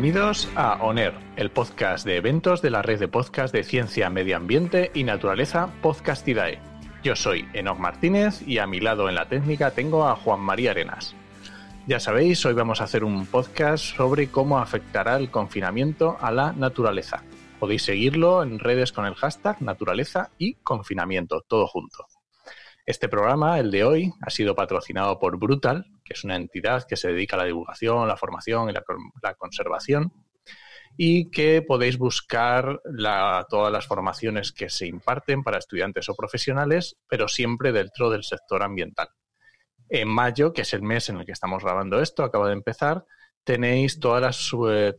Bienvenidos a ONER, el podcast de eventos de la red de podcast de ciencia, medio ambiente y naturaleza Podcastidae. Yo soy Enoch Martínez y a mi lado en la técnica tengo a Juan María Arenas. Ya sabéis, hoy vamos a hacer un podcast sobre cómo afectará el confinamiento a la naturaleza. Podéis seguirlo en redes con el hashtag naturaleza y confinamiento, todo junto. Este programa, el de hoy, ha sido patrocinado por Brutal, que es una entidad que se dedica a la divulgación, la formación y la, conservación, y que podéis buscar todas las formaciones que se imparten para estudiantes o profesionales, pero siempre dentro del sector ambiental. En mayo, que es el mes en el que estamos grabando esto, acaba de empezar, tenéis todas las, eh,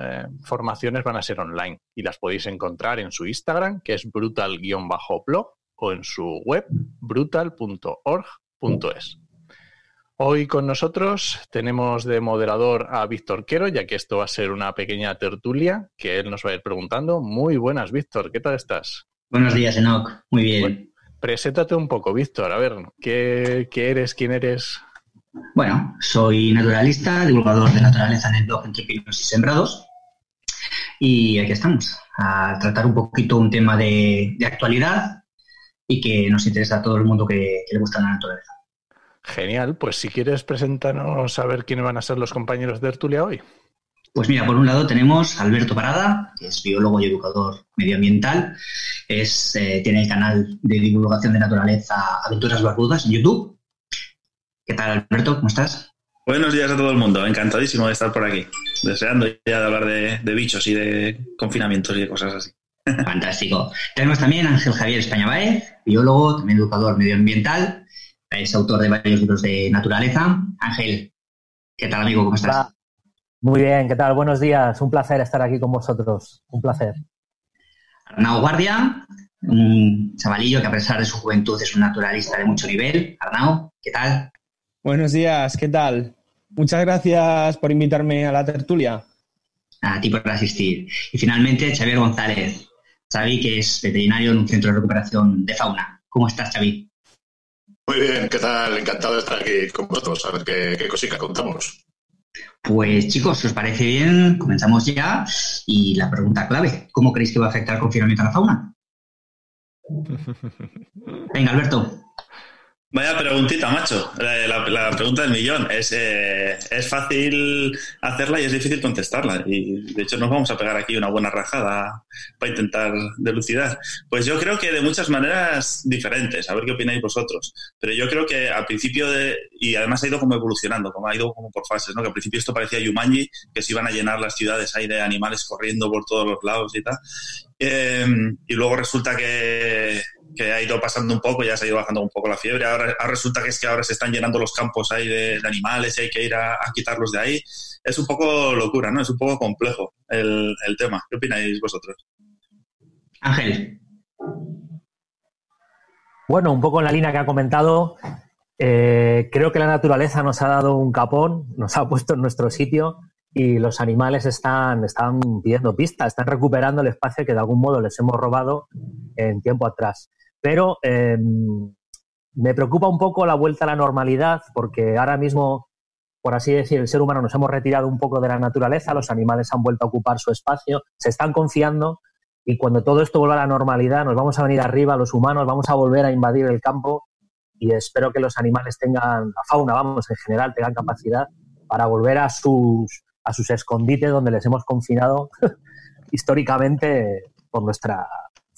eh, formaciones van a ser online y las podéis encontrar en su Instagram, que es brutal-blog, o en su web, brutal.org.es. Hoy con nosotros tenemos de moderador a Víctor Quero, ya que esto va a ser una pequeña tertulia que él nos va a ir preguntando. Muy buenas, Víctor, ¿qué tal estás? Buenos días, Enoch. Muy bien. preséntate un poco, Víctor. A ver, ¿qué, eres? ¿Quién eres? Bueno, soy naturalista, divulgador de naturaleza en el blog Entre Pinos y Sembrados. Y aquí estamos, a tratar un poquito un tema de, actualidad y que nos interesa a todo el mundo que le gusta la naturaleza. Genial, pues si quieres presentarnos a ver quiénes van a ser los compañeros de Ertulia hoy. Pues mira, por un lado tenemos a Alberto Parada, que es biólogo y educador medioambiental. Es, eh, tiene el canal de divulgación de naturaleza Aventuras Barbudas en YouTube. ¿Qué tal, Alberto? ¿Cómo estás? Buenos días a todo el mundo. Encantadísimo de estar por aquí. Deseando ya de hablar de, de bichos y de confinamientos y de cosas así. Fantástico. Tenemos también a Ángel Javier España biólogo, también educador medioambiental es autor de varios libros de naturaleza. Ángel, ¿qué tal amigo? ¿Cómo estás? Muy bien, ¿qué tal? Buenos días. Un placer estar aquí con vosotros. Un placer. Arnau Guardia, un chavalillo que a pesar de su juventud es un naturalista de mucho nivel. Arnau, ¿qué tal? Buenos días, ¿qué tal? Muchas gracias por invitarme a la tertulia. A ti por asistir. Y finalmente, Xavier González. Xavi, que es veterinario en un centro de recuperación de fauna. ¿Cómo estás, Xavi? Muy bien, ¿qué tal? Encantado de estar aquí con vosotros, a ver qué, qué cositas contamos. Pues chicos, si os parece bien, comenzamos ya. Y la pregunta clave, ¿cómo creéis que va a afectar el confinamiento a la fauna? Venga, Alberto. Vaya preguntita, macho. La, pregunta del millón. Es, eh, es fácil hacerla y es difícil contestarla. Y de hecho nos vamos a pegar aquí una buena rajada para intentar delucidar. Pues yo creo que de muchas maneras diferentes. A ver qué opináis vosotros. Pero yo creo que al principio de... Y además ha ido como evolucionando, como ha ido como por fases, ¿no? Que al principio esto parecía Yumanji, que se iban a llenar las ciudades ahí de animales corriendo por todos los lados y tal. Eh, y luego resulta que que ha ido pasando un poco, ya se ha ido bajando un poco la fiebre. Ahora, resulta que es que ahora se están llenando los campos ahí de, animales y hay que ir a, quitarlos de ahí. Es un poco locura, ¿no? Es un poco complejo el, tema. ¿Qué opináis vosotros? Ángel. Bueno, un poco en la línea que ha comentado, eh, creo que la naturaleza nos ha dado un capón, nos ha puesto en nuestro sitio y los animales están, están pidiendo pistas, están recuperando el espacio que de algún modo les hemos robado en tiempo atrás. Pero em, me preocupa un poco la vuelta a la normalidad, porque ahora mismo, por así decir, el ser humano nos hemos retirado un poco de la naturaleza, los animales han vuelto a ocupar su espacio, se están confiando, y cuando todo esto vuelva a la normalidad, nos vamos a venir arriba, los humanos, vamos a volver a invadir el campo, y espero que los animales tengan, la fauna, vamos, en general, tengan capacidad para volver a sus, a sus escondites donde les hemos confinado históricamente por nuestra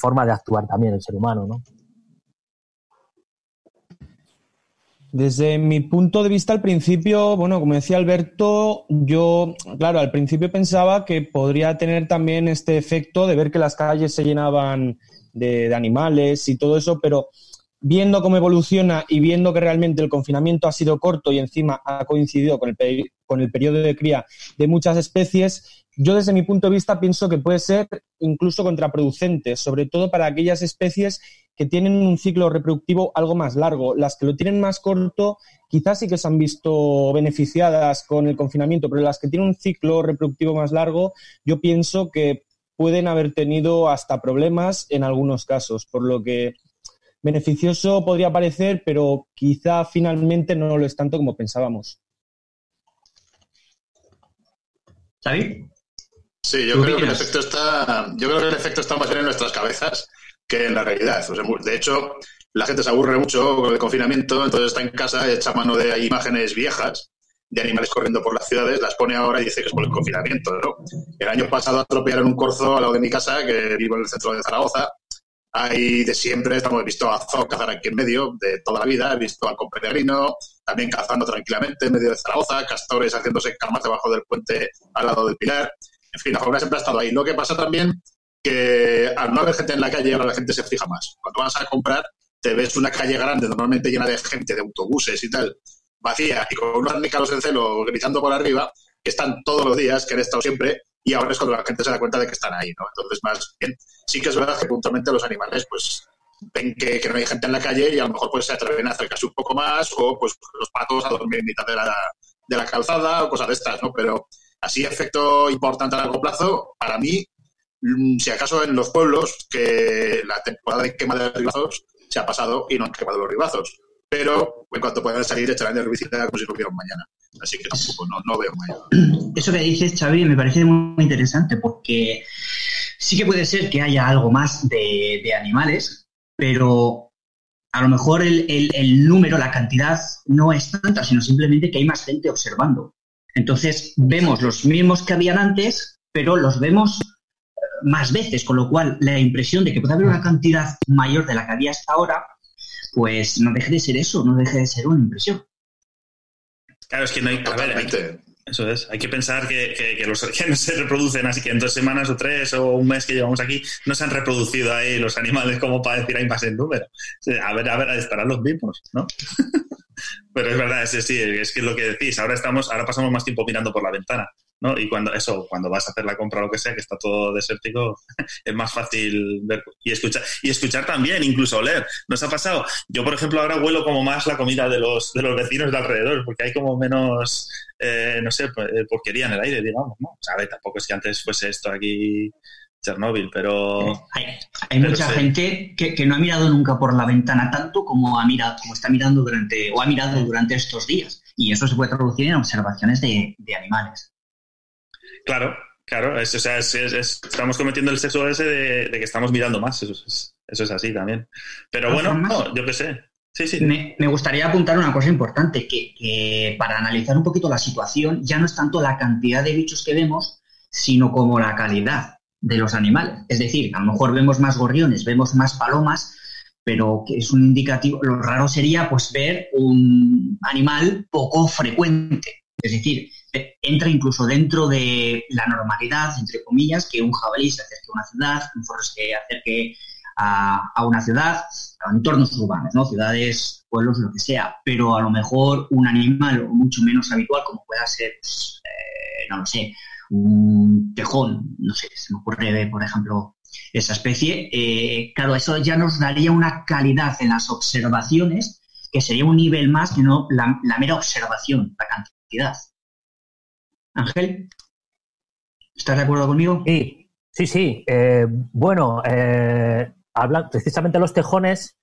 forma de actuar también el ser humano, ¿no? Desde mi punto de vista, al principio, bueno, como decía Alberto, yo, claro, al principio pensaba que podría tener también este efecto de ver que las calles se llenaban de, animales y todo eso, pero viendo cómo evoluciona y viendo que realmente el confinamiento ha sido corto y encima ha coincidido con el, con el periodo de cría de muchas especies, yo desde mi punto de vista pienso que puede ser incluso contraproducente, sobre todo para aquellas especies que tienen un ciclo reproductivo algo más largo. Las que lo tienen más corto quizás sí que se han visto beneficiadas con el confinamiento, pero las que tienen un ciclo reproductivo más largo, yo pienso que pueden haber tenido hasta problemas en algunos casos, por lo que beneficioso podría parecer, pero quizá finalmente no lo es tanto como pensábamos. ¿Sabí? Sí, yo creo que el efecto está, yo creo que el efecto está más bien en nuestras cabezas que en la realidad. de hecho, la gente se aburre mucho con el confinamiento, entonces está en casa, echa mano de imágenes viejas de animales corriendo por las ciudades, las pone ahora y dice que es por el confinamiento. ¿no? El año pasado atropellaron un corzo al lado de mi casa, que vivo en el centro de Zaragoza, hay de siempre, estamos, he visto a Zoo cazar aquí en medio de toda la vida, he visto al peregrino, también cazando tranquilamente en medio de Zaragoza, castores haciéndose camas debajo del puente al lado del pilar. En fin, la fauna siempre ha estado ahí. Lo que pasa también que al no haber gente en la calle, ahora la gente se fija más. Cuando vas a comprar, te ves una calle grande, normalmente llena de gente, de autobuses y tal, vacía, y con unos nícalos en celo gritando por arriba, que están todos los días, que han estado siempre, y ahora es cuando la gente se da cuenta de que están ahí, ¿no? Entonces, más bien, sí que es verdad que puntualmente los animales, pues, ven que, no hay gente en la calle y a lo mejor pues se atreven a acercarse un poco más o pues los patos a dormir en mitad de la, de la calzada o cosas de estas, ¿no? Pero así efecto importante a largo plazo, para mí, mm, si acaso en los pueblos que la temporada de quema de ribazos se ha pasado y no han quemado los ribazos. Pero en cuanto puedan salir, echarán de herbicida como si lo vieron mañana. Así que tampoco, no, veo mayor. Eso que dices, Xavi, me parece muy interesante porque sí que puede ser que haya algo más de, animales, pero a lo mejor el, número, la cantidad no es tanta, sino simplemente que hay más gente observando. Entonces vemos los mismos que habían antes, pero los vemos más veces, con lo cual la impresión de que puede haber una cantidad mayor de la que había hasta ahora, pues no deje de ser eso, no deje de ser una impresión. Claro, es que no hay. A ver, eso es. Hay que pensar que, que, los que no se reproducen, así que en dos semanas o tres o un mes que llevamos aquí, no se han reproducido ahí los animales como para decir hay más en número. A ver, a ver, estarán los mismos, ¿no? Pero es verdad, es, sí, es que es lo que decís. Ahora estamos, ahora pasamos más tiempo mirando por la ventana. ¿no? Y cuando eso, cuando vas a hacer la compra o lo que sea, que está todo desértico, es más fácil ver y escuchar. Y escuchar también, incluso oler. ¿Nos ha pasado? Yo, por ejemplo, ahora huelo como más la comida de los, de los vecinos de alrededor, porque hay como menos, eh, no sé, eh, porquería en el aire, digamos, ¿no? Tampoco es que antes fuese esto aquí Chernóbil, pero... Eh, hay, mucha gente que, no ha mirado nunca por la ventana tanto como ha mirado, como está mirando durante, o ha mirado durante estos días. Y eso se puede traducir en observaciones de animales. Claro, claro, o sea, estamos cometiendo el sexo ese de, que estamos mirando más, eso es, eso es así también. Pero bueno, yo qué sé. Sí, sí. Me, gustaría apuntar una cosa importante, que, para analizar un poquito la situación ya no es tanto la cantidad de bichos que vemos, sino como la calidad de los animales. Es decir, a lo mejor vemos más gorriones, vemos más palomas, pero que es un indicativo, lo raro sería pues ver un animal poco frecuente. Es decir, entra incluso dentro de la normalidad, entre comillas, que un jabalí se acerque a una ciudad, un zorro se acerque a, una ciudad, a entornos urbanos, ¿no? Ciudades, pueblos, lo que sea, pero a lo mejor un animal mucho menos habitual, como pueda ser, pues, eh, no lo sé, un tejón, no sé, se me ocurre, por ejemplo, esa especie, eh, claro, eso ya nos daría una calidad en las observaciones que sería un nivel más que no la mera observación, la cantidad. Ángel, ¿estás de acuerdo conmigo? Sí, sí, sí. Eh, bueno, eh, precisamente los tejones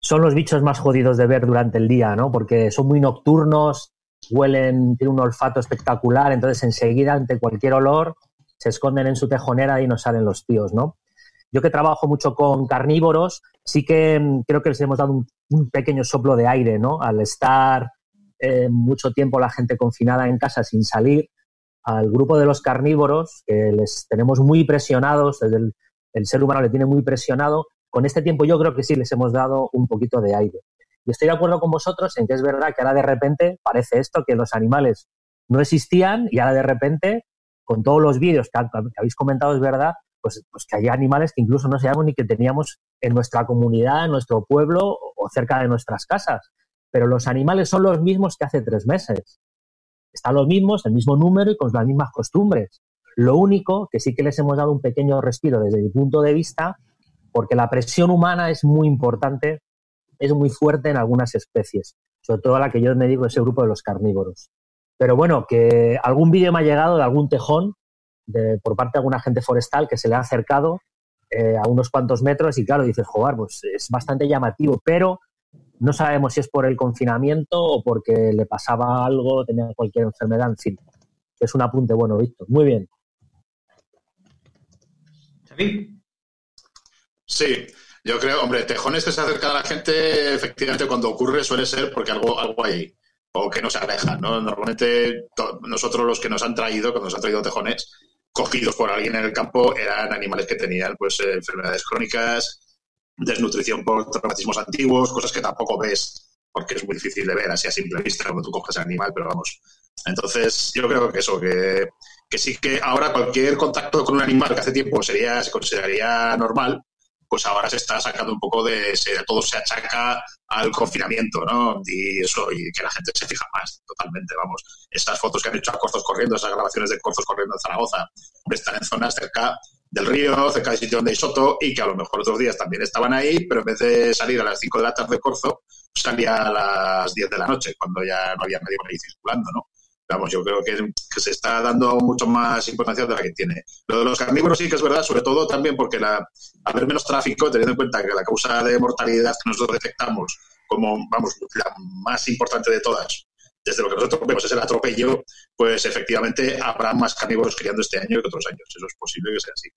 son los bichos más jodidos de ver durante el día, ¿no? Porque son muy nocturnos, huelen, tienen un olfato espectacular, entonces enseguida, ante cualquier olor, se esconden en su tejonera y nos salen los tíos, ¿no? Yo que trabajo mucho con carnívoros, sí que mm, creo que les hemos dado un pequeño soplo de aire, ¿no? Al estar eh, mucho tiempo la gente confinada en casa sin salir, al grupo de los carnívoros, que les tenemos muy presionados, el, el ser humano le tiene muy presionado, con este tiempo yo creo que sí les hemos dado un poquito de aire. Y estoy de acuerdo con vosotros en que es verdad que ahora de repente parece esto, que los animales no existían y ahora de repente, con todos los vídeos que, habéis comentado, es verdad, pues, pues, que hay animales que incluso no sabíamos ni que teníamos en nuestra comunidad, en nuestro pueblo o cerca de nuestras casas. Pero los animales son los mismos que hace tres meses. Están los mismos, el mismo número y con las mismas costumbres. Lo único que sí que les hemos dado un pequeño respiro desde mi punto de vista, porque la presión humana es muy importante, es muy fuerte en algunas especies, sobre todo la que yo me digo ese grupo de los carnívoros. Pero bueno, que algún vídeo me ha llegado de algún tejón de, por parte de alguna gente forestal que se le ha acercado eh, a unos cuantos metros y claro, dices, joder, pues es bastante llamativo, pero no sabemos si es por el confinamiento o porque le pasaba algo, tenía cualquier enfermedad, en fin. Es un apunte bueno, Víctor. Muy bien. Sí, yo creo, hombre, tejones que se acercan a la gente, efectivamente, cuando ocurre suele ser porque algo, algo hay o que no se alejan, ¿no? Normalmente nosotros los que nos han traído, cuando nos han traído tejones, cogidos por alguien en el campo, eran animales que tenían pues eh, enfermedades crónicas, desnutrición por traumatismos antiguos, cosas que tampoco ves porque es muy difícil de ver así a simple vista cuando tú coges el animal, pero vamos. Entonces, yo creo que eso, que, que sí que ahora cualquier contacto con un animal que hace tiempo sería, se consideraría normal, pues ahora se está sacando un poco de, todo se achaca al confinamiento, ¿no? Y eso, y que la gente se fija más, totalmente, vamos. Esas fotos que han hecho a Corzos corriendo, esas grabaciones de Corzos corriendo en Zaragoza, están en zonas cerca del río, cerca del sitio donde hay soto, y que a lo mejor otros días también estaban ahí, pero en vez de salir a las 5 de la tarde Corzo, salía a las 10 de la noche, cuando ya no había nadie por ahí circulando, ¿no? Vamos, yo creo que, se está dando mucho más importancia de la que tiene. Lo de los carnívoros sí que es verdad, sobre todo también porque la, haber menos tráfico, teniendo en cuenta que la causa de mortalidad que nosotros detectamos como, vamos, la más importante de todas, desde lo que nosotros vemos es el atropello, pues efectivamente habrá más carnívoros criando este año que otros años. Eso es posible que sea así.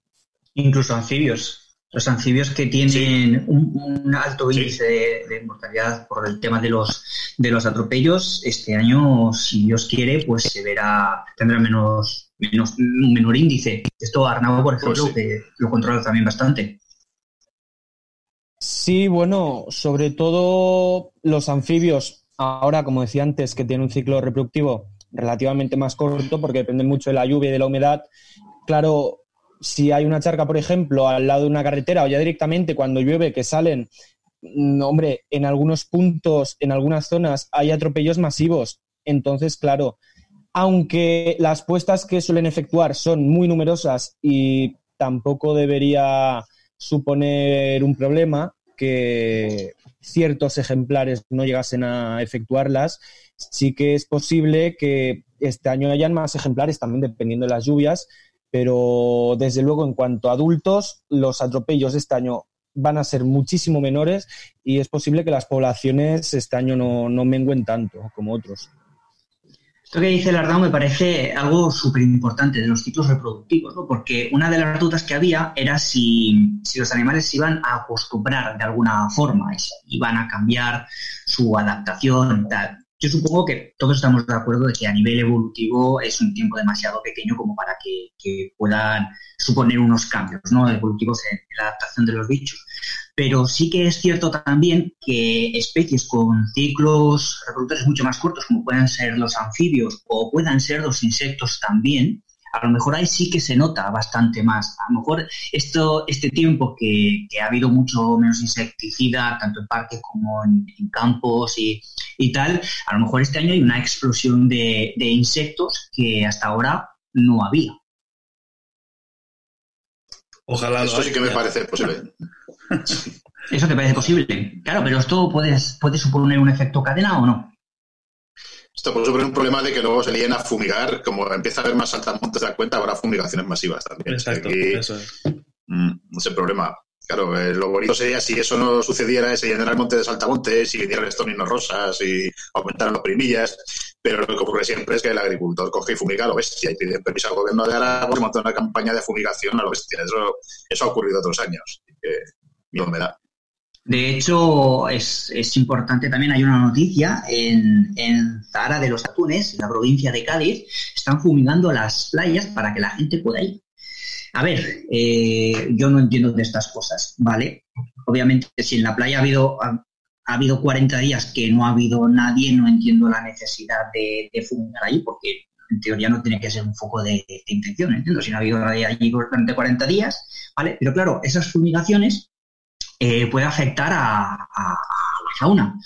Incluso anfibios. Los anfibios que tienen un, alto índice de, mortalidad por el tema de los de los atropellos, este año, si Dios quiere, pues se verá, tendrá menos, menos un menor índice. Esto Arnau, por ejemplo, pues que lo controla también bastante. Sí, bueno, sobre todo los anfibios, ahora, como decía antes, que tienen un ciclo reproductivo relativamente más corto porque depende mucho de la lluvia y de la humedad. Claro, si hay una charca, por ejemplo, al lado de una carretera o ya directamente cuando llueve que salen, mm, hombre, en algunos puntos, en algunas zonas hay atropellos masivos. Entonces, claro, aunque las puestas que suelen efectuar son muy numerosas y tampoco debería suponer un problema que ciertos ejemplares no llegasen a efectuarlas, sí que es posible que este año hayan más ejemplares también dependiendo de las lluvias pero desde luego en cuanto a adultos, los atropellos de este año van a ser muchísimo menores y es posible que las poblaciones este año no, no mengüen tanto como otros. Esto que dice Lardao me parece algo súper importante de los ciclos reproductivos, ¿no? porque una de las dudas que había era si, si, los animales se iban a acostumbrar de alguna forma, iban a cambiar su adaptación tal yo supongo que todos estamos de acuerdo de que a nivel evolutivo es un tiempo demasiado pequeño como para que, puedan suponer unos cambios ¿no? evolutivos en, la adaptación de los bichos. Pero sí que es cierto también que especies con ciclos reproductores mucho más cortos, como puedan ser los anfibios o puedan ser los insectos también, a lo mejor ahí sí que se nota bastante más. A lo mejor esto, este tiempo que, ha habido mucho menos insecticida, tanto en parques como en, campos y, tal, a lo mejor este año hay una explosión de, insectos que hasta ahora no había. Ojalá. Eso sí que me parece posible. Eso te parece posible. Claro, pero esto puede, puede suponer un efecto cadena o no. Esto puede suponer un problema de que luego se líen a fumigar, como empieza a haber más saltamontes de la cuenta, habrá fumigaciones masivas también. Exacto, eso es. Mm, ese problema. Claro, eh, lo bonito sería si eso no sucediera, se llenara el monte de saltamontes y vinieran estoninos rosas y aumentaran las primillas, pero lo que ocurre siempre es que el agricultor coge y fumiga a lo bestia y pide permiso al gobierno de Aragón y monta una campaña de fumigación a lo bestia. Eso, eso ha ocurrido otros años. Que, me da. De hecho, es, importante también, hay una noticia, en, en Zahara de los Atunes, en la provincia de Cádiz, están fumigando las playas para que la gente pueda ir. A ver, eh, yo no entiendo de estas cosas, ¿vale? Obviamente, si en la playa ha habido, ha habido 40 días que no ha habido nadie, no entiendo la necesidad de, de fumigar allí, porque en teoría no tiene que ser un foco de, intención, entiendo, si no ha habido nadie allí durante 40 días, ¿vale? Pero claro, esas fumigaciones eh, pueden afectar a, la fauna.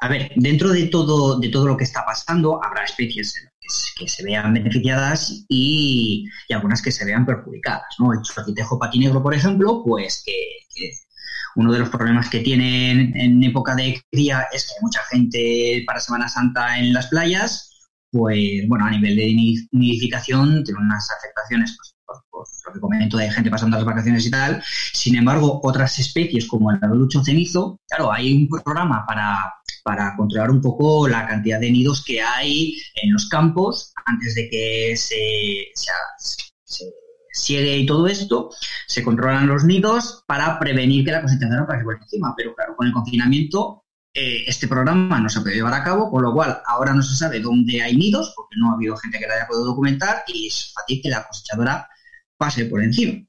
A ver, dentro de todo, de todo lo que está pasando, habrá especies que, se vean beneficiadas y, algunas que se vean perjudicadas, ¿no? El chorritejo patinegro, por ejemplo, pues que uno de los problemas que tienen en época de cría es que hay mucha gente para Semana Santa en las playas, pues bueno, a nivel de nidificación tiene unas afectaciones, pues, por, lo que comento de gente pasando las vacaciones y tal. Sin embargo, otras especies como el abelucho cenizo, claro, hay un programa para, para controlar un poco la cantidad de nidos que hay en los campos antes de que se, se sigue y todo esto, se controlan los nidos para prevenir que la no pase por encima. Pero claro, con el confinamiento eh, este programa no se puede llevar a cabo, con lo cual ahora no se sabe dónde hay nidos, porque no ha habido gente que la haya podido documentar y es fácil que la cosechadora pase por encima.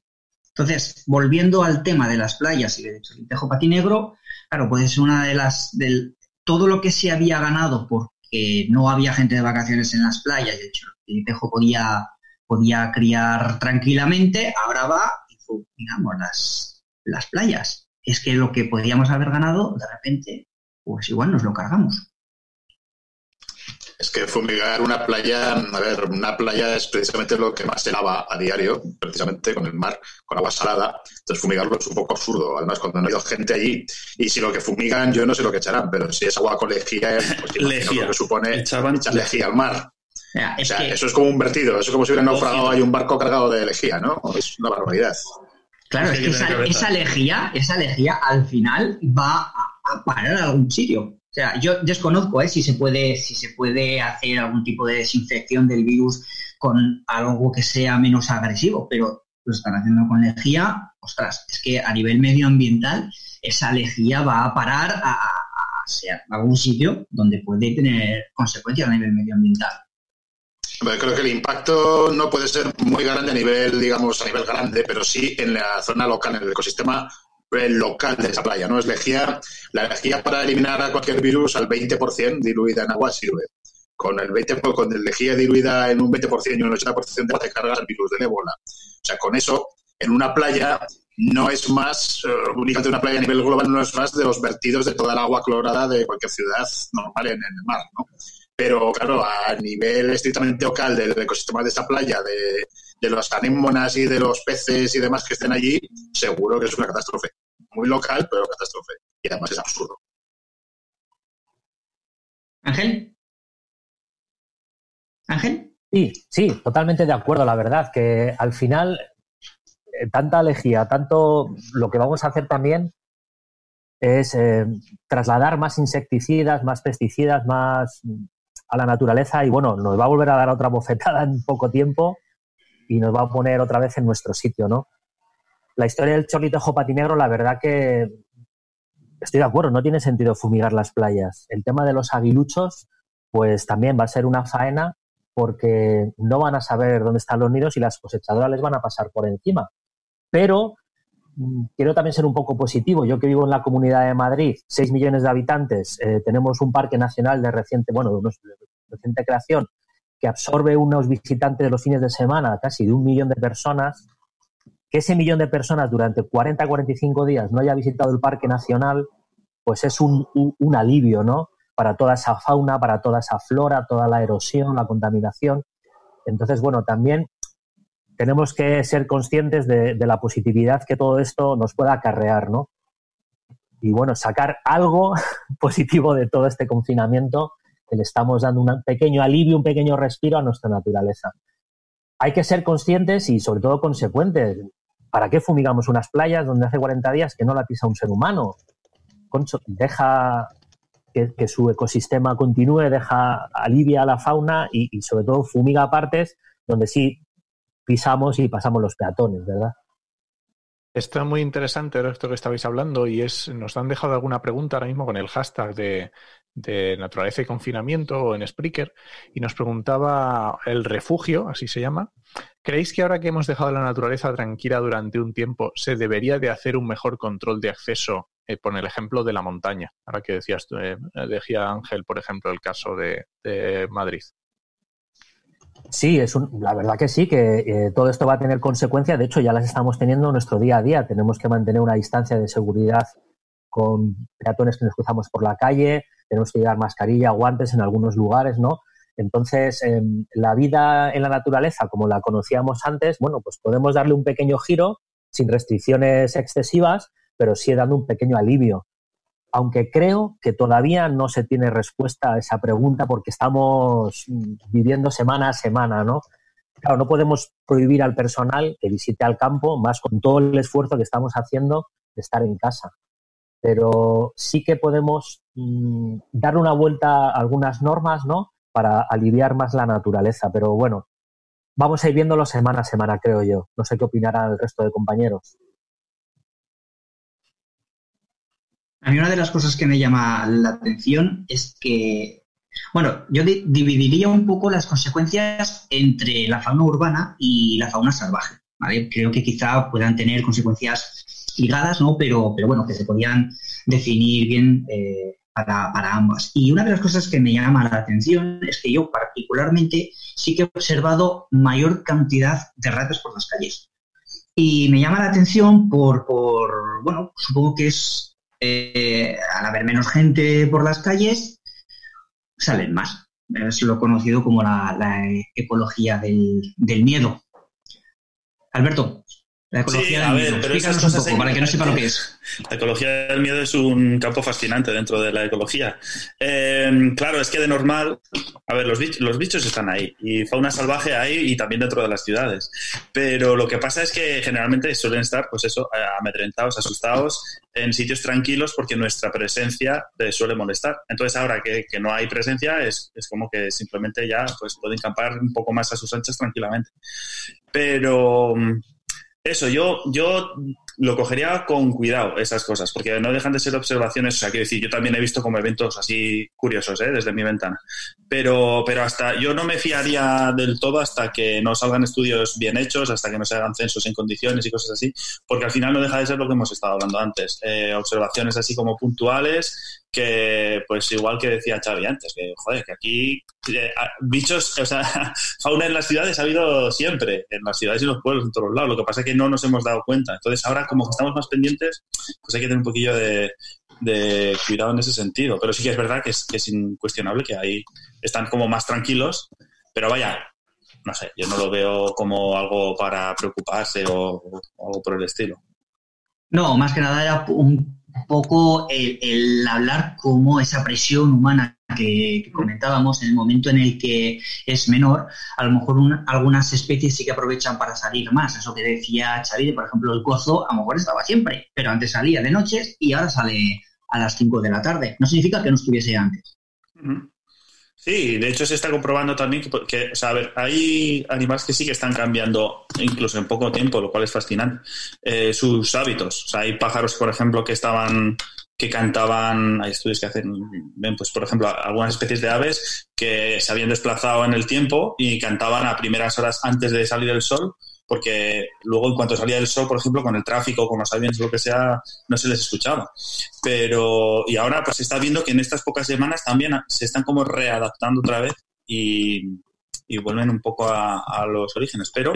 Entonces, volviendo al tema de las playas y del Cholitejo patinegro, claro, puede ser una de las del todo lo que se había ganado porque no había gente de vacaciones en las playas y el Cholitejo podía podía criar tranquilamente, ahora va y fumigamos las, las playas. Es que lo que podíamos haber ganado, de repente, pues igual nos lo cargamos. Es que fumigar una playa, a ver, una playa es precisamente lo que más se lava a diario, precisamente con el mar, con agua salada. Entonces fumigarlo es un poco absurdo. Además, cuando no hay gente allí, y si lo que fumigan, yo no sé lo que echarán, pero si es agua con lejía, pues lo que supone echar lejía al mar eso es como un vertido, eso es como si hubiera naufragado hay un barco cargado de lejía, ¿no? Es una barbaridad. Claro, es que esa, lejía, esa lejía al final va a, parar a algún sitio. Sea, yo desconozco ¿eh? si se puede, si se puede hacer algún tipo de desinfección del virus con algo que sea menos agresivo, pero lo están haciendo con lejía, ostras, es que a nivel medioambiental esa lejía va a parar a, algún sitio donde puede tener consecuencias a nivel medioambiental creo que el impacto no puede ser muy grande a nivel, digamos, a nivel grande, pero sí en la zona local, en el ecosistema local de esa playa, ¿no? Es lejía, la lejía para eliminar a cualquier virus al 20% diluida en agua sirve. Con el 20, con el lejía diluida en un 20% y un 80% te cargas el virus del ébola. O sea, con eso, en una playa no es más, uh, únicamente una playa a nivel global no es más de los vertidos de toda el agua clorada de cualquier ciudad normal en, el mar, ¿no? Pero claro, a nivel estrictamente local del ecosistema de esta playa, de, de las anémonas y de los peces y demás que estén allí, seguro que es una catástrofe. Muy local, pero catástrofe. Y además es absurdo. Ángel. Ángel. Sí, sí, totalmente de acuerdo, la verdad, que al final eh, tanta lejía, tanto lo que vamos a hacer también es eh, trasladar más insecticidas, más pesticidas, más a la naturaleza y bueno, nos va a volver a dar otra bofetada en poco tiempo y nos va a poner otra vez en nuestro sitio, ¿no? La historia del chorlitejo patinegro, la verdad que estoy de acuerdo, no tiene sentido fumigar las playas. El tema de los aguiluchos, pues también va a ser una faena porque no van a saber dónde están los nidos y las cosechadoras les van a pasar por encima. Pero mm, quiero también ser un poco positivo. Yo que vivo en la Comunidad de Madrid, 6 millones de habitantes, eh, tenemos un parque nacional de reciente, bueno, de reciente creación que absorbe unos visitantes los fines de semana, casi de un millón de personas, que ese millón de personas durante 40 45 días no haya visitado el Parque Nacional, pues es un, un, alivio, ¿no? Para toda esa fauna, para toda esa flora, toda la erosión, la contaminación. Entonces, bueno, también tenemos que ser conscientes de, de, la positividad que todo esto nos pueda acarrear, ¿no? Y bueno, sacar algo positivo de todo este confinamiento le estamos dando un pequeño alivio, un pequeño respiro a nuestra naturaleza. Hay que ser conscientes y sobre todo consecuentes. ¿Para qué fumigamos unas playas donde hace 40 días que no la pisa un ser humano? Deja que, su ecosistema continúe, deja alivia a la fauna y, y sobre todo fumiga partes donde sí pisamos y pasamos los peatones, ¿verdad? Está muy interesante esto que estabais hablando y es nos han dejado alguna pregunta ahora mismo con el hashtag de, de naturaleza y confinamiento en Spreaker y nos preguntaba el refugio, así se llama. ¿Creéis que ahora que hemos dejado la naturaleza tranquila durante un tiempo se debería de hacer un mejor control de acceso por el ejemplo de la montaña. Ahora que decías, decía Ángel, por ejemplo, el caso de, Madrid. Sí, es la verdad que sí, que todo esto va a tener consecuencias. De hecho, ya las estamos teniendo en nuestro día a día. Tenemos que mantener una distancia de seguridad con peatones que nos cruzamos por la calle, tenemos que llevar mascarilla, guantes en algunos lugares, ¿no? Entonces, em, la vida en la naturaleza, como la conocíamos antes, bueno, pues podemos darle un pequeño giro sin restricciones excesivas, pero sí dando un pequeño alivio. Aunque creo que todavía no se tiene respuesta a esa pregunta porque estamos viviendo semana a semana, ¿no? Claro, no podemos prohibir al personal que visite al campo, más con todo el esfuerzo que estamos haciendo de estar en casa. Pero sí que podemos mm, dar una vuelta a algunas normas, ¿no? para aliviar más la naturaleza. Pero bueno, vamos a ir viéndolo semana a semana, creo yo. No sé qué opinará el resto de compañeros. A mí una de las cosas que me llama la atención es que, bueno, yo dividiría un poco las consecuencias entre la fauna urbana y la fauna salvaje. Creo que quizá puedan tener consecuencias ligadas, ¿no? Pero, pero bueno, que se podían definir bien eh, para, ambas. Y una de las cosas que me llama la atención es que yo particularmente sí que he observado mayor cantidad de ratas por las calles. Y me llama la atención por, bueno, supongo que es eh, al haber menos gente por las calles, salen más. Es lo conocido como la, ecología del, del miedo. Alberto, la ecología del miedo. para que no sepa lo que es. La ecología del miedo es un campo fascinante dentro de la ecología. Eh, claro, es que de normal, a ver, los bichos, los bichos están ahí y fauna salvaje hay y también dentro de las ciudades. Pero lo que pasa es que generalmente suelen estar, pues eso, amedrentados, asustados en sitios tranquilos porque nuestra presencia les suele molestar. Entonces ahora que, que no hay presencia es, es, como que simplemente ya pues pueden campar un poco más a sus anchas tranquilamente. Pero eso, yo, yo lo cogería con cuidado, esas cosas, porque no dejan de ser observaciones. O sea, quiero decir, yo también he visto como eventos así curiosos, ¿eh? desde mi ventana. Pero, pero hasta yo no me fiaría del todo hasta que no salgan estudios bien hechos, hasta que no se hagan censos en condiciones y cosas así, porque al final no deja de ser lo que hemos estado hablando antes. Eh, observaciones así como puntuales que pues igual que decía Xavi antes, que joder, que aquí eh, bichos, o sea, fauna en las ciudades ha habido siempre, en las ciudades y los pueblos, en todos lados, lo que pasa es que no nos hemos dado cuenta. Entonces ahora como que estamos más pendientes, pues hay que tener un poquillo de, cuidado en ese sentido. Pero sí que es verdad que es, que es incuestionable que ahí están como más tranquilos, pero vaya, no sé, yo no lo veo como algo para preocuparse o, algo por el estilo. No, más que nada era un poco el, hablar como esa presión humana que, comentábamos en el momento en el que es menor, a lo mejor algunas especies sí que aprovechan para salir más. Eso que decía Xavi, por ejemplo, el cozo a lo mejor estaba siempre, pero antes salía de noches y ahora sale a las 5 de la tarde. No significa que no estuviese antes. Sí, de hecho se está comprobando también que, o sea, hay animales que sí que están cambiando, incluso en poco tiempo, lo cual es fascinante, eh, sus hábitos. O sea, hay pájaros, por ejemplo, que estaban, que cantaban, hay estudios que hacen, ven, pues por ejemplo, algunas especies de aves que se habían desplazado en el tiempo y cantaban a primeras horas antes de salir el sol porque luego en cuanto salía el sol, por ejemplo, con el tráfico, con los aviones, lo que sea, no se les escuchaba. Pero, y ahora pues se está viendo que en estas pocas semanas también se están como readaptando otra vez y, vuelven un poco a, los orígenes. Pero,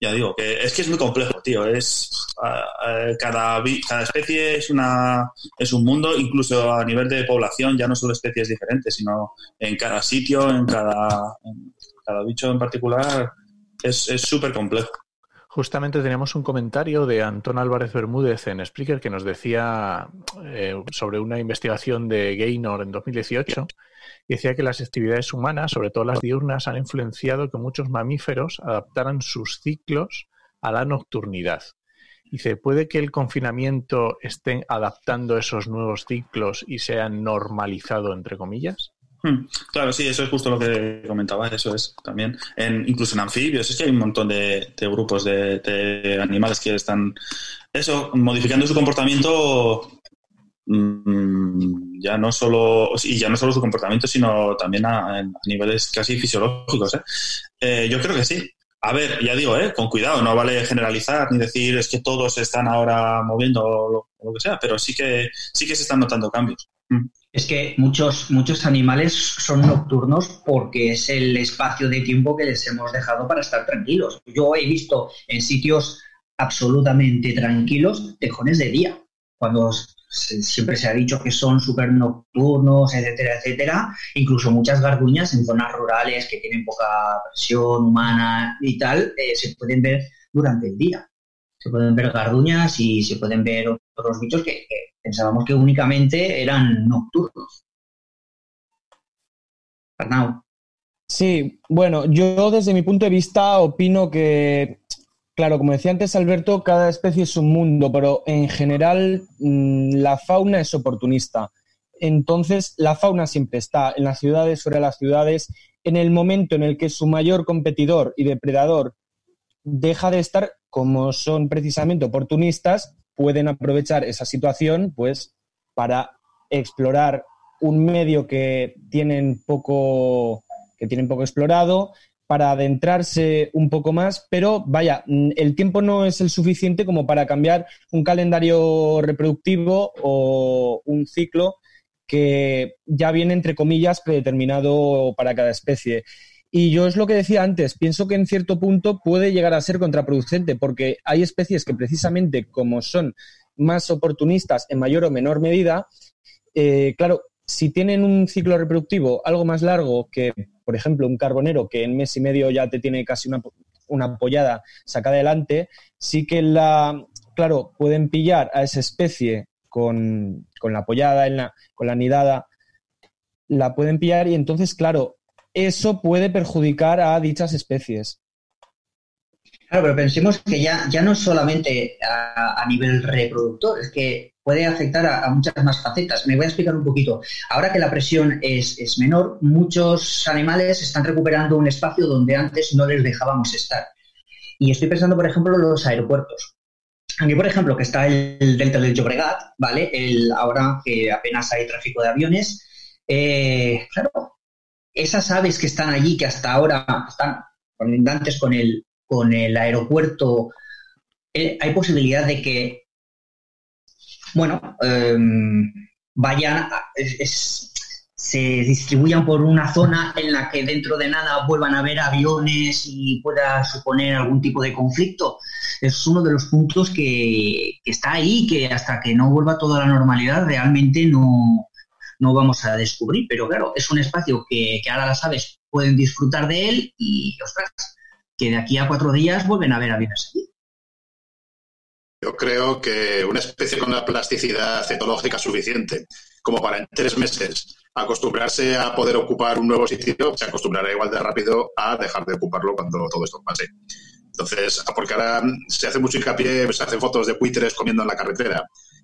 ya digo, que es que es muy complejo, tío. Es, cada, cada especie es, una, es un mundo, incluso a nivel de población, ya no solo especies diferentes, sino en cada sitio, en cada, en cada bicho en particular, es súper complejo. Justamente teníamos un comentario de Antón Álvarez Bermúdez en Spreaker que nos decía eh, sobre una investigación de Gaynor en 2018 y decía que las actividades humanas, sobre todo las diurnas, han influenciado que muchos mamíferos adaptaran sus ciclos a la nocturnidad. Dice, ¿puede que el confinamiento esté adaptando esos nuevos ciclos y se normalizado, entre comillas? Hmm. Claro, sí, eso es justo lo que comentaba, eso es también. En, incluso en anfibios, es que hay un montón de, grupos de, animales que están, eso, modificando su comportamiento, mm, ya no solo, y ya no solo su comportamiento, sino también a, niveles casi fisiológicos. ¿eh? ¿eh? yo creo que sí. A ver, ya digo, ¿eh? con cuidado, no vale generalizar ni decir es que todos están ahora moviendo o lo, que sea, pero sí que, sí que se están notando cambios. Mm. Es que muchos, muchos animales son nocturnos porque es el espacio de tiempo que les hemos dejado para estar tranquilos. Yo he visto en sitios absolutamente tranquilos tejones de día, cuando siempre se ha dicho que son súper nocturnos, etcétera, etcétera. Incluso muchas garduñas en zonas rurales que tienen poca presión humana y tal, eh, se pueden ver durante el día. Se pueden ver garduñas y se pueden ver otros bichos que, pensábamos que únicamente eran nocturnos. Arnau. Sí, bueno, yo desde mi punto de vista opino que Claro, como decía antes Alberto, cada especie es un mundo, pero en general mm, la fauna es oportunista. Entonces, la fauna siempre está en las ciudades, de las ciudades. En el momento en el que su mayor competidor y depredador deja de estar, como son precisamente oportunistas, pueden aprovechar esa situación pues, para explorar un medio que tienen poco, que tienen poco explorado, para adentrarse un poco más, pero vaya, mm, el tiempo no es el suficiente como para cambiar un calendario reproductivo o un ciclo que ya viene, entre comillas, predeterminado para cada especie. Y yo es lo que decía antes, pienso que en cierto punto puede llegar a ser contraproducente, porque hay especies que precisamente como son más oportunistas en mayor o menor medida, eh, claro, si tienen un ciclo reproductivo algo más largo que por ejemplo, un carbonero que en mes y medio ya te tiene casi una, una pollada sacada adelante, sí que la, claro, pueden pillar a esa especie con, con la pollada, en la, con la nidada, la pueden pillar y entonces, claro, eso puede perjudicar a dichas especies. Claro, pero pensemos que ya, ya no es solamente a, nivel reproductor, es que puede afectar a, muchas más facetas. Me voy a explicar un poquito. Ahora que la presión es, menor, muchos animales están recuperando un espacio donde antes no les dejábamos estar. Y estoy pensando, por ejemplo, en los aeropuertos. Aquí, por ejemplo, que está el Delta del Llobregat, ¿vale? El, ahora que apenas hay tráfico de aviones, eh, claro, esas aves que están allí, que hasta ahora están colindantes con el, con el aeropuerto, eh, hay posibilidad de que, bueno, em, vayan, se distribuyan por una zona en la que dentro de nada vuelvan a haber aviones y pueda suponer algún tipo de conflicto. Es uno de los puntos que, está ahí, que hasta que no vuelva toda la normalidad realmente no, no vamos a descubrir. Pero claro, es un espacio que, que ahora las aves pueden disfrutar de él y, ostras, que de aquí a cuatro días vuelven a ver aviones aquí. Yo creo que una especie con una plasticidad cetológica suficiente como para en tres meses acostumbrarse a poder ocupar un nuevo sitio, se acostumbrará igual de rápido a dejar de ocuparlo cuando todo esto pase. Entonces, porque ahora se hace mucho hincapié, se hacen fotos de buitres comiendo en la carretera.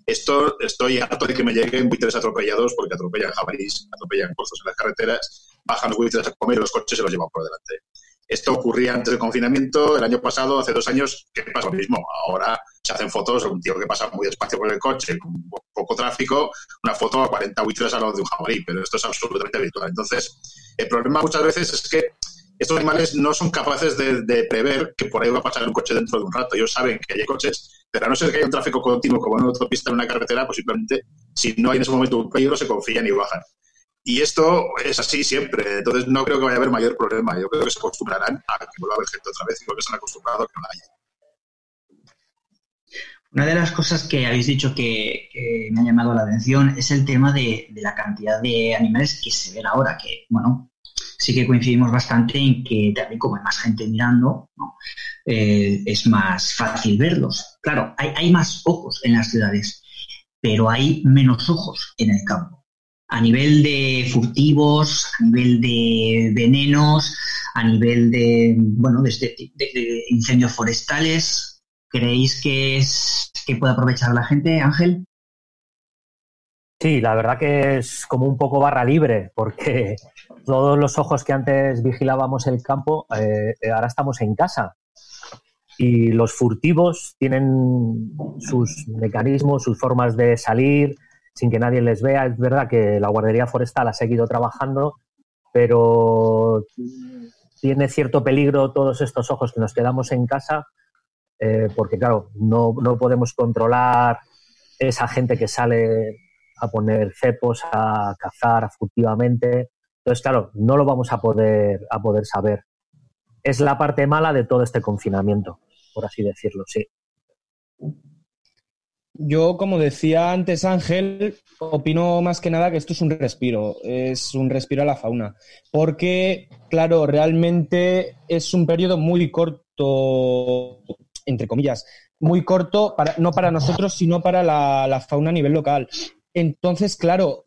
Esto estoy harto de que me lleguen buitres atropellados porque atropellan jabalís, atropellan costos en las carreteras, bajan los buitres a comer y los coches se los llevan por delante. Esto ocurría antes del confinamiento, el año pasado, hace dos años, que pasa lo mismo. Ahora se hacen fotos, un tío que pasa muy despacio por el coche, con poco tráfico, una foto a 40 buitres a lado de un jabalí, pero esto es absolutamente habitual. Entonces, el problema muchas veces es que estos animales no son capaces de, prever que por ahí va a pasar un coche dentro de un rato. Ellos saben que hay coches, pero a no ser que haya un tráfico continuo como en una autopista en una carretera, pues simplemente si no hay en ese momento un peligro, se confían y bajan. Y esto es así siempre. Entonces no creo que vaya a haber mayor problema. Yo creo que se acostumbrarán a que vuelva a haber gente otra vez y que se han acostumbrado a que no haya. Una de las cosas que habéis dicho que, me ha llamado la atención es el tema de, la cantidad de animales que se ven ahora, que, bueno, sí que coincidimos bastante en que también como hay más gente mirando, eh, es más fácil verlos. Claro, hay, más ojos en las ciudades, pero hay menos ojos en el campo a nivel de furtivos, a nivel de venenos, a nivel de, bueno, de, incendios forestales. ¿Creéis que, es, que puede aprovechar la gente, Ángel? Sí, la verdad que es como un poco barra libre, porque todos los ojos que antes vigilábamos el campo, eh, ahora estamos en casa. Y los furtivos tienen sus mecanismos, sus formas de salir, sin que nadie les vea. Es verdad que la guardería forestal ha seguido trabajando, pero tiene cierto peligro todos estos ojos que nos quedamos en casa, eh, porque claro, no, no, podemos controlar esa gente que sale a poner cepos, a cazar furtivamente. Entonces, claro, no lo vamos a poder, a poder saber. Es la parte mala de todo este confinamiento, por así decirlo, sí. Yo, como decía antes Ángel, opino más que nada que esto es un respiro, es un respiro a la fauna, porque, claro, realmente es un periodo muy corto, entre comillas, muy corto, para, no para nosotros, sino para la, fauna a nivel local. Entonces, claro,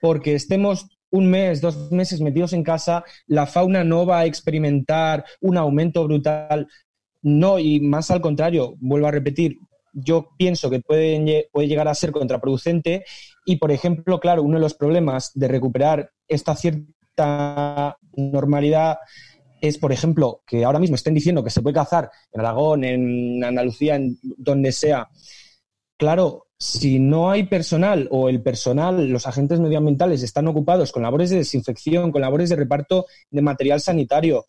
porque estemos un mes, dos meses metidos en casa, la fauna no va a experimentar un aumento brutal. No, y más al contrario, vuelvo a repetir, yo pienso que puede, llegar a ser contraproducente y, por ejemplo, claro, uno de los problemas de recuperar esta cierta normalidad es, por ejemplo, que ahora mismo estén diciendo que se puede cazar en Aragón, en Andalucía, en donde sea. Claro, si no hay personal o el personal, los agentes medioambientales están ocupados con labores de desinfección, con labores de reparto de material sanitario,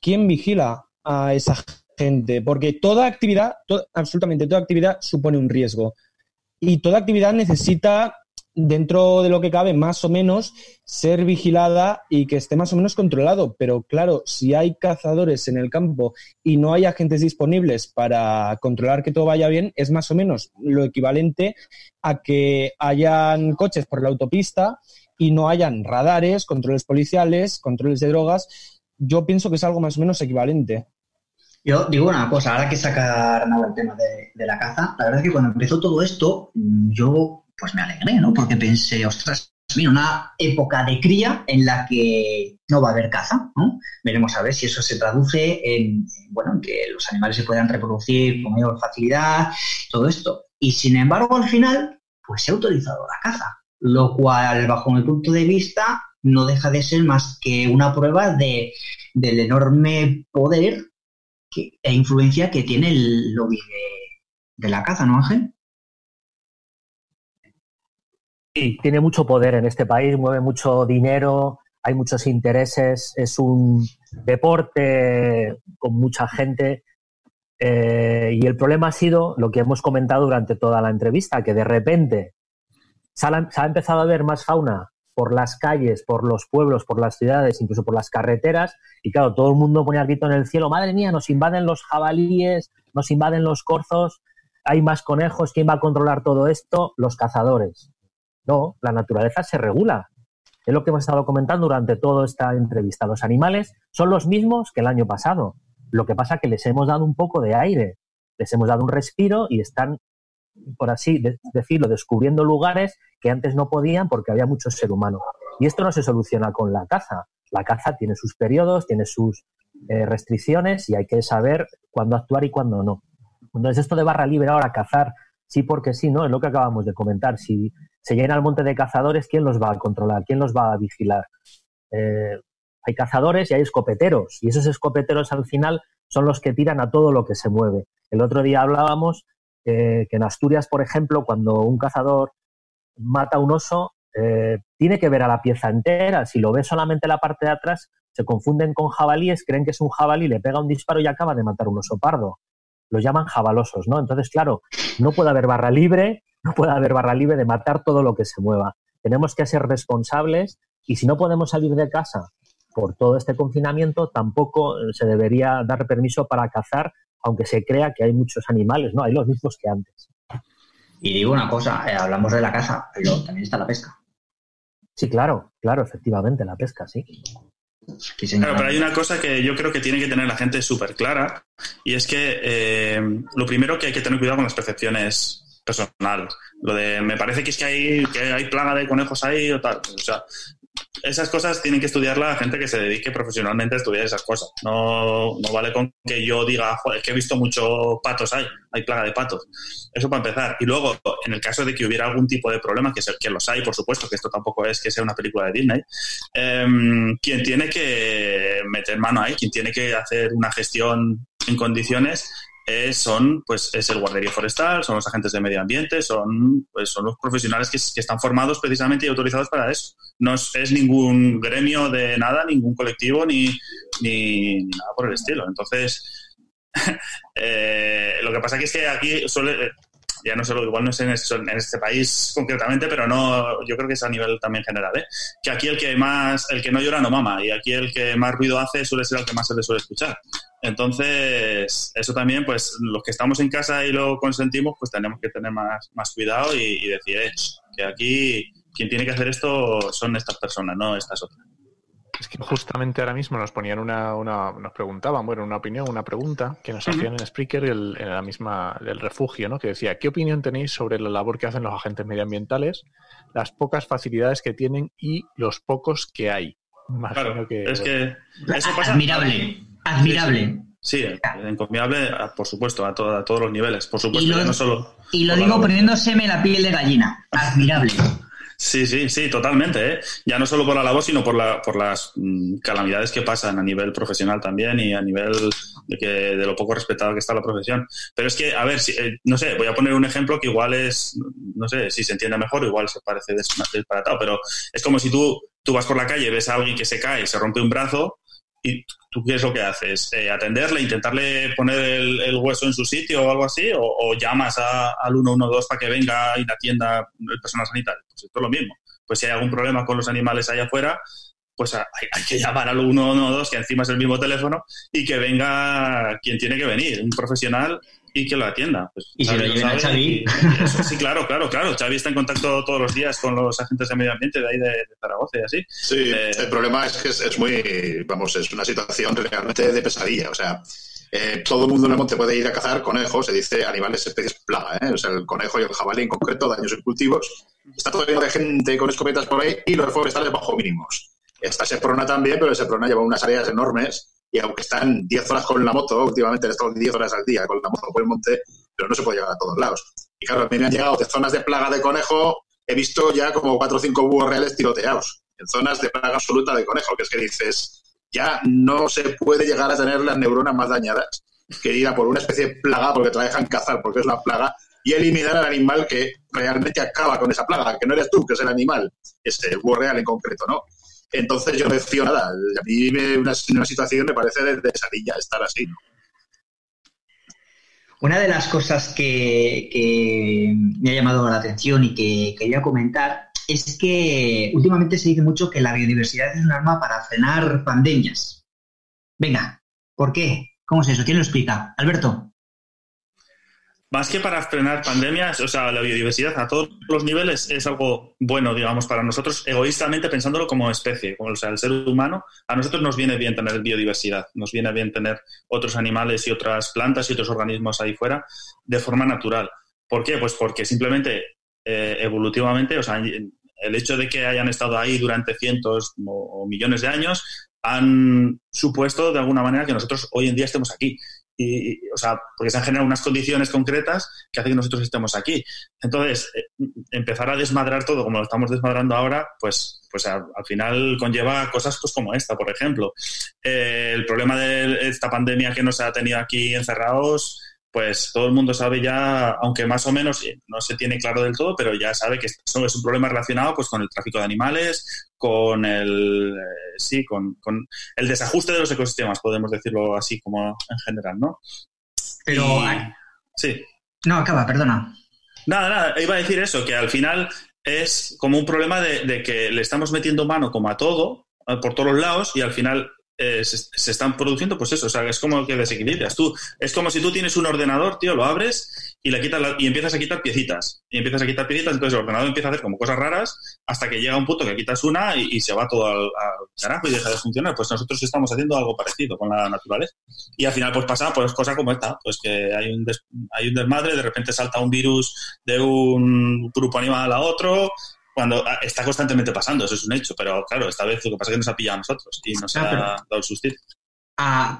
¿quién vigila a esa gente, porque toda actividad, absolutamente toda actividad supone un riesgo. Y toda actividad necesita, dentro de lo que cabe, más o menos, ser vigilada y que esté más o menos controlado. Pero claro, si hay cazadores en el campo y no hay agentes disponibles para controlar que todo vaya bien, es más o menos lo equivalente a que hayan coches por la autopista y no hayan radares, controles policiales, controles de drogas. Yo pienso que es algo más o menos equivalente. Yo digo una cosa, ahora que sacar el tema de, la caza, la verdad es que cuando empezó todo esto, yo pues me alegré, ¿no? Porque pensé, ostras, viene una época de cría en la que no va a haber caza, ¿no? Veremos a ver si eso se traduce en, bueno, en que los animales se puedan reproducir con mayor facilidad, todo esto. Y sin embargo, al final, pues se ha autorizado la caza, lo cual, bajo mi punto de vista, no deja de ser más que una prueba de, del enorme poder e influencia que tiene el lobby de, la caza, ¿no, Ángel? Sí, tiene mucho poder en este país, mueve mucho dinero, hay muchos intereses, es un deporte con mucha gente. Eh, y el problema ha sido lo que hemos comentado durante toda la entrevista, que de repente se ha empezado a ver más fauna por las calles, por los pueblos, por las ciudades, incluso por las carreteras. Y claro, todo el mundo pone el grito en el cielo, madre mía, nos invaden los jabalíes, nos invaden los corzos, hay más conejos, ¿quién va a controlar todo esto? Los cazadores. No, la naturaleza se regula. Es lo que hemos estado comentando durante toda esta entrevista. Los animales son los mismos que el año pasado. Lo que pasa es que les hemos dado un poco de aire, les hemos dado un respiro y están por así decirlo, descubriendo lugares que antes no podían porque había mucho ser humano. Y esto no se soluciona con la caza. La caza tiene sus periodos, tiene sus eh, restricciones y hay que saber cuándo actuar y cuándo no. Entonces, esto de barra libre ahora, cazar, sí porque sí, ¿no? Es lo que acabamos de comentar. Si se llena el monte de cazadores, ¿quién los va a controlar? ¿Quién los va a vigilar? Eh, hay cazadores y hay escopeteros. Y esos escopeteros al final son los que tiran a todo lo que se mueve. El otro día hablábamos que en Asturias, por ejemplo, cuando un cazador mata a un oso, eh, tiene que ver a la pieza entera. Si lo ve solamente la parte de atrás, se confunden con jabalíes, creen que es un jabalí, le pega un disparo y acaba de matar un oso pardo. Los llaman jabalosos, ¿no? Entonces, claro, no puede haber barra libre, no puede haber barra libre de matar todo lo que se mueva. Tenemos que ser responsables y si no podemos salir de casa por todo este confinamiento, tampoco se debería dar permiso para cazar aunque se crea que hay muchos animales, ¿no? Hay los mismos que antes. Y digo una cosa, eh, hablamos de la caza, pero también está la pesca. Sí, claro, claro, efectivamente, la pesca, sí. Claro, pero hay una cosa que yo creo que tiene que tener la gente súper clara, y es que eh, lo primero que hay que tener cuidado con las percepciones personales. Lo de, me parece que es que hay, que hay plaga de conejos ahí o tal. O sea, esas cosas tienen que estudiar la gente que se dedique profesionalmente a estudiar esas cosas. No, no vale con que yo diga, es que he visto muchos patos ahí, hay plaga de patos. Eso para empezar. Y luego, en el caso de que hubiera algún tipo de problema, que, que los hay, por supuesto, que esto tampoco es que sea una película de Disney, eh, quien tiene que meter mano ahí, quien tiene que hacer una gestión en condiciones son, pues, es el guardería forestal, son los agentes de medio ambiente, son, pues, son los profesionales que, están formados precisamente y autorizados para eso. No es, ningún gremio de nada, ningún colectivo, ni, ni, nada por el estilo. Entonces, eh, lo que pasa que es que aquí suele, ya no solo, igual no es en, este país concretamente, pero no, yo creo que es a nivel también general, ¿eh? que aquí el que más, el que no llora no mama, y aquí el que más ruido hace suele ser el que más se le suele escuchar. Entonces, eso también, pues los que estamos en casa y lo consentimos, pues tenemos que tener más, más cuidado y, decir, eh, que aquí quien tiene que hacer esto son estas personas, no estas otras. Es que justamente ahora mismo nos ponían una, una nos preguntaban, bueno, una opinión, una pregunta que nos hacían en Spreaker en la misma del refugio, ¿no? Que decía, ¿qué opinión tenéis sobre la labor que hacen los agentes medioambientales, las pocas facilidades que tienen y los pocos que hay? claro, que, es que eso pasa. Admirable, admirable. Sí, encomiable, por supuesto, a, a, todos los niveles, por supuesto, y lo, no solo. Y lo digo poniéndoseme la piel de gallina. Admirable. Sí, sí, sí, totalmente. ¿eh? Ya no solo por la labor, sino por, la, por las mm, calamidades que pasan a nivel profesional también y a nivel de, que, de lo poco respetado que está la profesión. Pero es que, a ver, si, eh, no sé, voy a poner un ejemplo que igual es, no sé, si se entiende mejor, igual se parece disparatado, pero es como si tú, tú vas por la calle, ves a alguien que se cae, y se rompe un brazo y tú qué es lo que haces? Eh, ¿Atenderle, intentarle poner el, hueso en su sitio o algo así? ¿O, llamas al 112 para que venga y la atienda el personal sanitario? Pues esto es lo mismo. Pues si hay algún problema con los animales allá afuera, pues hay, que llamar al 112, que encima es el mismo teléfono, y que venga quien tiene que venir, un profesional y que lo atienda. Pues, y si lo lleven a Xavi. sí, claro, claro, claro. Xavi está en contacto todos los días con los agentes de medio ambiente de ahí de, Zaragoza y así. Sí, eh, el problema es que es, muy, vamos, es una situación realmente de pesadilla. O sea, eh, todo el mundo en el monte puede ir a cazar conejos, se dice animales especies plaga, ¿eh? o sea, el conejo y el jabalí en concreto, daños en cultivos. Está todo lleno de gente con escopetas por ahí y los forestales bajo mínimos. Está Seprona también, pero Seprona lleva unas áreas enormes y aunque están 10 horas con la moto, últimamente he estado 10 horas al día con la moto por el monte, pero no se puede llegar a todos lados. Y claro, a mí me han llegado de zonas de plaga de conejo, he visto ya como 4 o 5 búhos reales tiroteados, en zonas de plaga absoluta de conejo, que es que dices, ya no se puede llegar a tener las neuronas más dañadas que ir a por una especie de plaga porque te la dejan cazar, porque es la plaga, y eliminar al animal que realmente acaba con esa plaga, que no eres tú, que es el animal, este, búho real en concreto, ¿no? Entonces yo no decía nada. A mí me, una, situación me parece de, pesadilla estar así. Una de las cosas que, me ha llamado la atención y que quería comentar es que últimamente se dice mucho que la biodiversidad es un arma para frenar pandemias. Venga, ¿por qué? ¿Cómo es eso? ¿Quién lo explica? Alberto. Más que para frenar pandemias, o sea, la biodiversidad a todos los niveles es algo bueno, digamos, para nosotros, egoístamente pensándolo como especie, como o sea, el ser humano, a nosotros nos viene bien tener biodiversidad, nos viene bien tener otros animales y otras plantas y otros organismos ahí fuera de forma natural. ¿Por qué? Pues porque simplemente eh, evolutivamente, o sea, el hecho de que hayan estado ahí durante cientos o millones de años han supuesto de alguna manera que nosotros hoy en día estemos aquí y, o sea, porque se han generado unas condiciones concretas que hacen que nosotros estemos aquí. Entonces, eh, empezar a desmadrar todo como lo estamos desmadrando ahora, pues, pues al final conlleva cosas pues, como esta, por ejemplo. Eh, el problema de esta pandemia que nos ha tenido aquí encerrados pues todo el mundo sabe ya, aunque más o menos eh, no se tiene claro del todo, pero ya sabe que eso es un problema relacionado pues con el tráfico de animales, con el eh, sí, con, el desajuste de los ecosistemas, podemos decirlo así como en general, ¿no? Pero sí. No, acaba, perdona. Nada, nada, iba a decir eso, que al final es como un problema de, de que le estamos metiendo mano como a todo, eh, por todos los lados, y al final eh, se, están produciendo, pues eso, o sea, es como que desequilibras. Tú, es como si tú tienes un ordenador, tío, lo abres y le quitas y empiezas a quitar piecitas. Y empiezas a quitar piecitas, entonces el ordenador empieza a hacer como cosas raras hasta que llega un punto que quitas una y, se va todo al, carajo y deja de funcionar. Pues nosotros estamos haciendo algo parecido con la naturaleza. Y al final, pues pasa pues cosas como esta, pues que hay un, hay un desmadre, de repente salta un virus de un grupo animal a otro, cuando ah, está constantemente pasando, eso es un hecho, pero claro, esta vez lo que pasa es que nos ha pillado a nosotros y nos ha dado el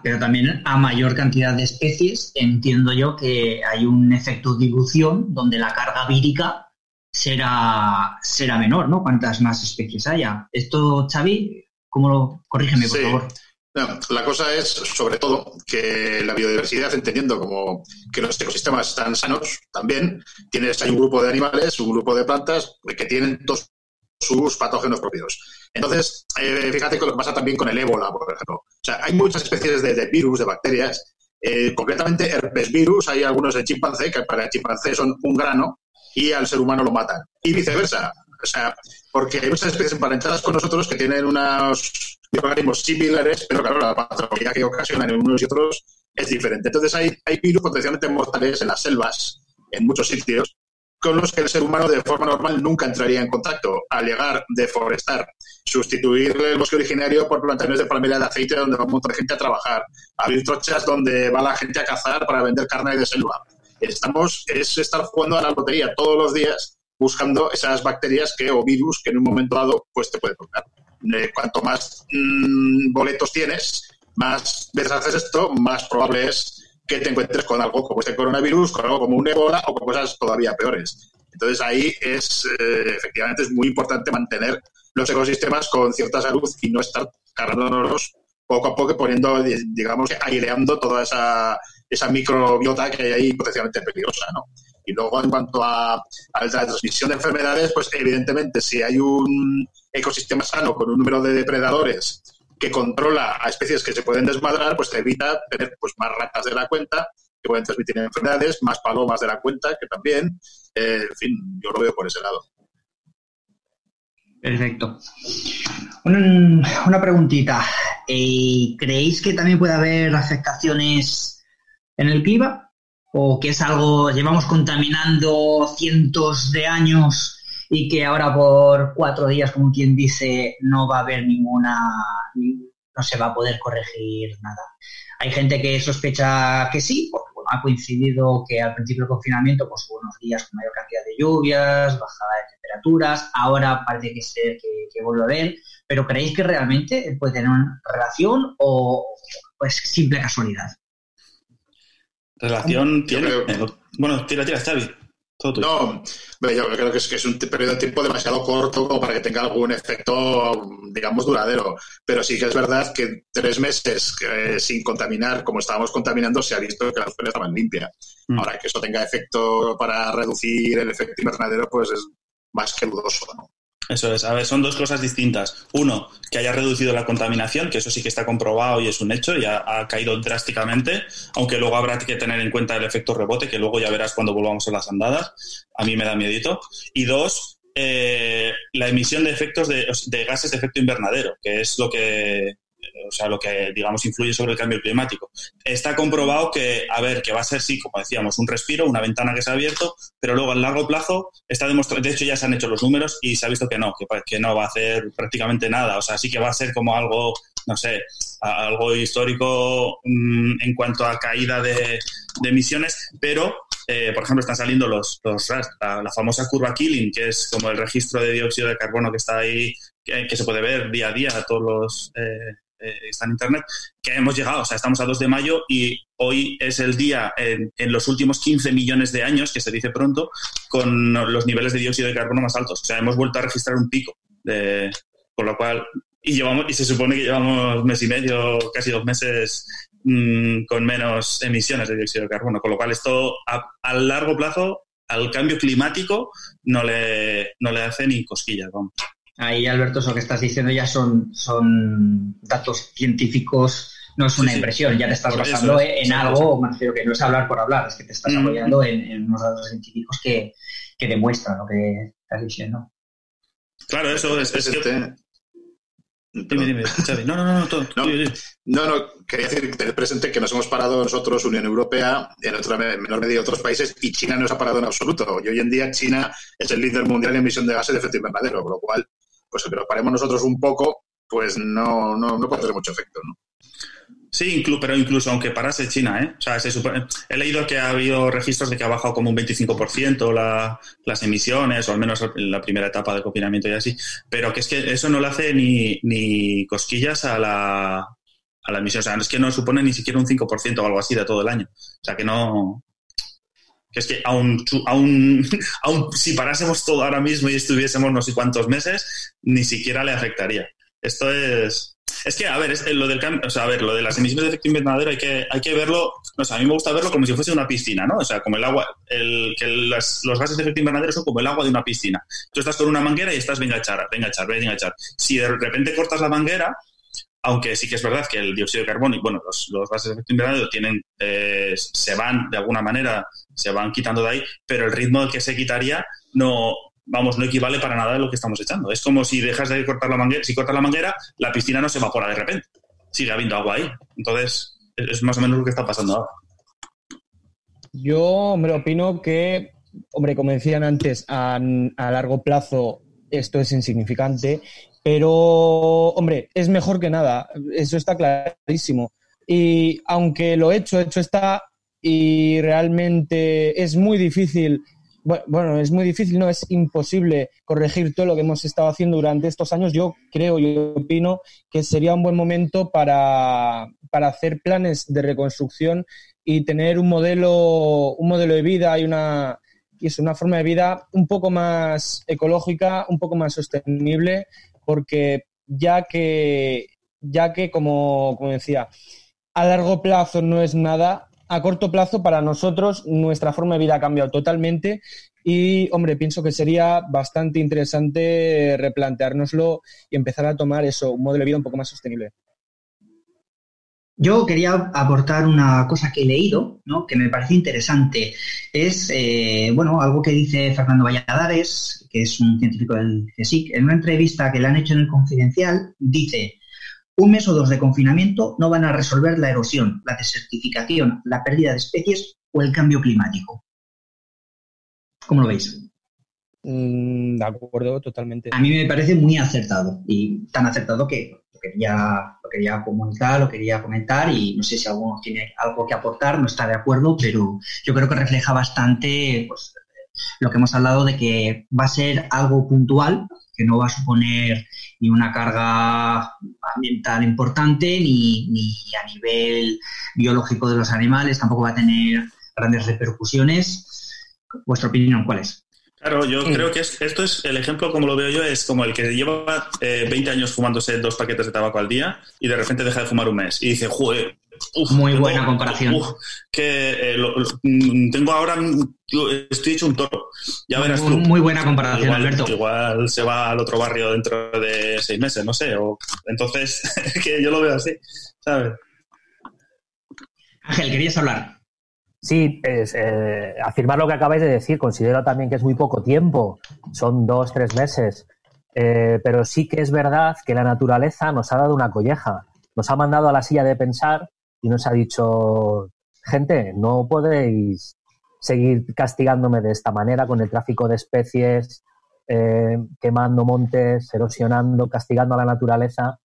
pero también a mayor cantidad de especies, entiendo yo que hay un efecto dilución donde la carga vírica será, será menor, ¿no? Cuantas más especies haya. Esto, Xavi, ¿cómo lo corrígeme, por favor? La cosa es, sobre todo, que la biodiversidad, entendiendo como que los ecosistemas están sanos, también tienes hay un grupo de animales, un grupo de plantas que tienen todos sus patógenos propios. Entonces, eh, fíjate que lo que pasa también con el ébola, por ejemplo. O sea, hay muchas especies de, virus, de bacterias, eh, concretamente herpes virus, hay algunos de chimpancé que para el chimpancé son un grano y al ser humano lo matan. Y viceversa. O sea, porque hay muchas especies emparentadas con nosotros que tienen unos microorganismos similares, pero claro, la patología que ocasionan en unos y otros es diferente. Entonces hay, virus potencialmente mortales en las selvas, en muchos sitios, con los que el ser humano de forma normal nunca entraría en contacto. Al deforestar, sustituir el bosque originario por plantaciones de palmera de aceite donde va un montón de gente a trabajar, abrir trochas donde va la gente a cazar para vender carne de selva. Estamos, es estar jugando a la lotería todos los días buscando esas bacterias que o virus que en un momento dado pues te puede tocar. Eh, cuanto más mm, boletos tienes, más veces haces esto, más probable es que te encuentres con algo como este coronavirus, con algo como un ébola o con cosas todavía peores. Entonces ahí es, eh, efectivamente, es muy importante mantener los ecosistemas con cierta salud y no estar cargándonos poco a poco poniendo, digamos, aireando toda esa, esa microbiota que hay ahí potencialmente peligrosa, ¿no? Y luego, en cuanto a, la transmisión de enfermedades, pues evidentemente, si hay un ecosistema sano con un número de depredadores que controla a especies que se pueden desmadrar, pues te evita tener pues, más ratas de la cuenta que pueden transmitir enfermedades, más palomas de la cuenta que también. Eh, en fin, yo lo veo por ese lado. Perfecto. Una, una preguntita. Eh, ¿Creéis que también puede haber afectaciones en el clima? ¿O que es algo, llevamos contaminando cientos de años y que ahora por cuatro días, como quien dice, no va a haber ninguna, no se va a poder corregir nada. Hay gente que sospecha que sí, porque ha coincidido que al principio del confinamiento pues, hubo unos días con mayor cantidad de lluvias, bajada de temperaturas, ahora parece que, ser que, vuelve a haber, pero ¿creéis que realmente puede tener una relación o pues simple casualidad? Relación tiene... Bueno, tira, tira, Xavi. No, yo creo que es, que es un periodo de tiempo demasiado corto como para que tenga algún efecto, digamos, duradero. Pero sí que es verdad que tres meses eh, sin contaminar, como estábamos contaminando, se ha visto que la zona estaba limpia. Mm. Ahora que eso tenga efecto para reducir el efecto invernadero, pues es más que dudoso. ¿no? Eso es, a ver, son dos cosas distintas. Uno, que haya reducido la contaminación, que eso sí que está comprobado y es un hecho, ya ha caído drásticamente, aunque luego habrá que tener en cuenta el efecto rebote, que luego ya verás cuando volvamos a las andadas. A mí me da miedito. Y dos, eh, la emisión de efectos de, de, gases de efecto invernadero, que es lo que o sea, lo que, digamos, influye sobre el cambio climático. Está comprobado que, a ver, que va a ser, sí, como decíamos, un respiro, una ventana que se ha abierto, pero luego a largo plazo está demostrado, de hecho ya se han hecho los números y se ha visto que no, que, que no va a hacer prácticamente nada, o sea, sí que va a ser como algo, no sé, algo histórico mm, en cuanto a caída de, emisiones, pero eh, por ejemplo, están saliendo los, los la, famosa curva Killing, que es como el registro de dióxido de carbono que está ahí, que, se puede ver día a día a todos los eh, eh, está en Internet, que hemos llegado, o sea, estamos a 2 de mayo y hoy es el día en, los últimos 15 millones de años, que se dice pronto, con los niveles de dióxido de carbono más altos. O sea, hemos vuelto a registrar un pico, de, por lo cual, y, llevamos, y se supone que llevamos mes y medio, casi dos meses mm, con menos emisiones de dióxido de carbono, con lo cual esto a, largo plazo al cambio climático no le, no le hace ni cosquillas, vamos. Ahí, Alberto, eso que estás diciendo ya son, son datos científicos, no es una impresión, ya te estás basando en algo, me refiero que no es hablar por hablar, es que te estás mm. apoyando en, unos datos científicos que, que, demuestran lo que estás diciendo. Claro, eso es, es este... Dime, dime, No, no, no, no, no, no, quería decir, tener presente que nos hemos parado nosotros, Unión Europea, en otra menor medida otros países, y China no se ha parado en absoluto. Y hoy en día China es el líder mundial en emisión de gases de efecto invernadero, con lo cual pues que nos paremos nosotros un poco, pues no, no, no puede tener mucho efecto, ¿no? Sí, pero incluso aunque parase China, ¿eh? O sea, se he leído que ha habido registros de que ha bajado como un 25% la, las emisiones, o al menos en la primera etapa de confinamiento y así, pero que es que eso no le hace ni, ni cosquillas a la, a la emisión. O sea, es que no supone ni siquiera un 5% o algo así de todo el año. O sea, que no, que es que aún, aún, aún si parásemos todo ahora mismo y estuviésemos no sé cuántos meses, ni siquiera le afectaría. Esto es, Es que, a ver, es, lo del o sea, a ver, lo de las emisiones de efecto invernadero hay que, hay que verlo, o sea, a mí me gusta verlo como si fuese una piscina, ¿no? O sea, como el agua, el, que los gases de efecto invernadero son como el agua de una piscina. Tú estás con una manguera y estás, venga a echar, venga a echar, venga. Si de repente cortas la manguera, aunque sí que es verdad que el dióxido de carbono y bueno, los, gases de efecto invernadero tienen, eh, se van de alguna manera, se van quitando de ahí, pero el ritmo que se quitaría no, vamos, no equivale para nada a lo que estamos echando. Es como si dejas de cortar la manguera, si cortas la manguera, la piscina no se evapora de repente, sigue habiendo agua ahí. Entonces, es más o menos lo que está pasando ahora. Yo, me opino que, hombre, como decían antes, a, a largo plazo esto es insignificante pero, hombre, es mejor que nada, eso está clarísimo. Y aunque lo hecho, hecho está, y realmente es muy difícil, bueno, es muy difícil, no, es imposible corregir todo lo que hemos estado haciendo durante estos años, yo creo, yo opino que sería un buen momento para, para hacer planes de reconstrucción y tener un modelo, un modelo de vida y una, y es una forma de vida un poco más ecológica, un poco más sostenible porque ya que, ya que como, decía, a largo plazo no es nada, a corto plazo para nosotros nuestra forma de vida ha cambiado totalmente y, hombre, pienso que sería bastante interesante replanteárnoslo y empezar a tomar eso, un modelo de vida un poco más sostenible. Yo quería aportar una cosa que he leído, ¿no? que me parece interesante. Es, eh, bueno, algo que dice Fernando Valladares, que es un científico del CSIC, en una entrevista que le han hecho en el Confidencial, dice, un mes o dos de confinamiento no van a resolver la erosión, la desertificación, la pérdida de especies o el cambio climático. ¿Cómo lo veis? Mm, de acuerdo, totalmente. A mí me parece muy acertado y tan acertado que quería, lo quería comunicar, lo quería comentar y no sé si alguno tiene algo que aportar, no está de acuerdo, pero yo creo que refleja bastante pues, lo que hemos hablado de que va a ser algo puntual, que no va a suponer ni una carga ambiental importante, ni, ni a nivel biológico de los animales, tampoco va a tener grandes repercusiones. ¿Vuestra opinión cuál es? Claro, yo creo que esto es el ejemplo, como lo veo yo, es como el que lleva 20 eh, años fumándose dos paquetes de tabaco al día y de repente deja de fumar un mes y dice, joder, muy buena comparación. que eh, mm, tengo ahora, estoy hecho un toro. Ya verás tú. Muy buena comparación, igual, Alberto. Igual se va al otro barrio dentro de seis meses, no sé. O, entonces, que yo lo veo así, ¿sabes? Ángel, querías hablar. Sí, eh, afirmar lo que acabáis de decir, considero también que es muy poco tiempo, son dos, tres meses, eh, pero sí que es verdad que la naturaleza nos ha dado una colleja, nos ha mandado a la silla de pensar y nos ha dicho, gente, no podéis seguir castigándome de esta manera con el tráfico de especies, eh, quemando montes, erosionando, castigando a la naturaleza.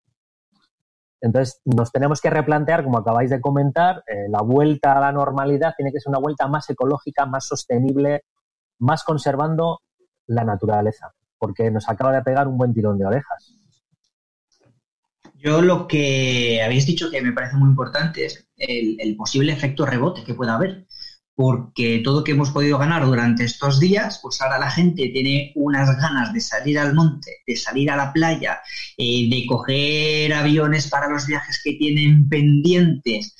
Entonces, nos tenemos que replantear, como acabáis de comentar, eh, la vuelta a la normalidad tiene que ser una vuelta más ecológica, más sostenible, más conservando la naturaleza, porque nos acaba de pegar un buen tirón de orejas. Yo lo que habéis dicho que me parece muy importante es el posible efecto rebote que pueda haber porque todo lo que hemos podido ganar durante estos días, pues ahora la gente tiene unas ganas de salir al monte, de salir a la playa, eh, de coger aviones para los viajes que tienen pendientes.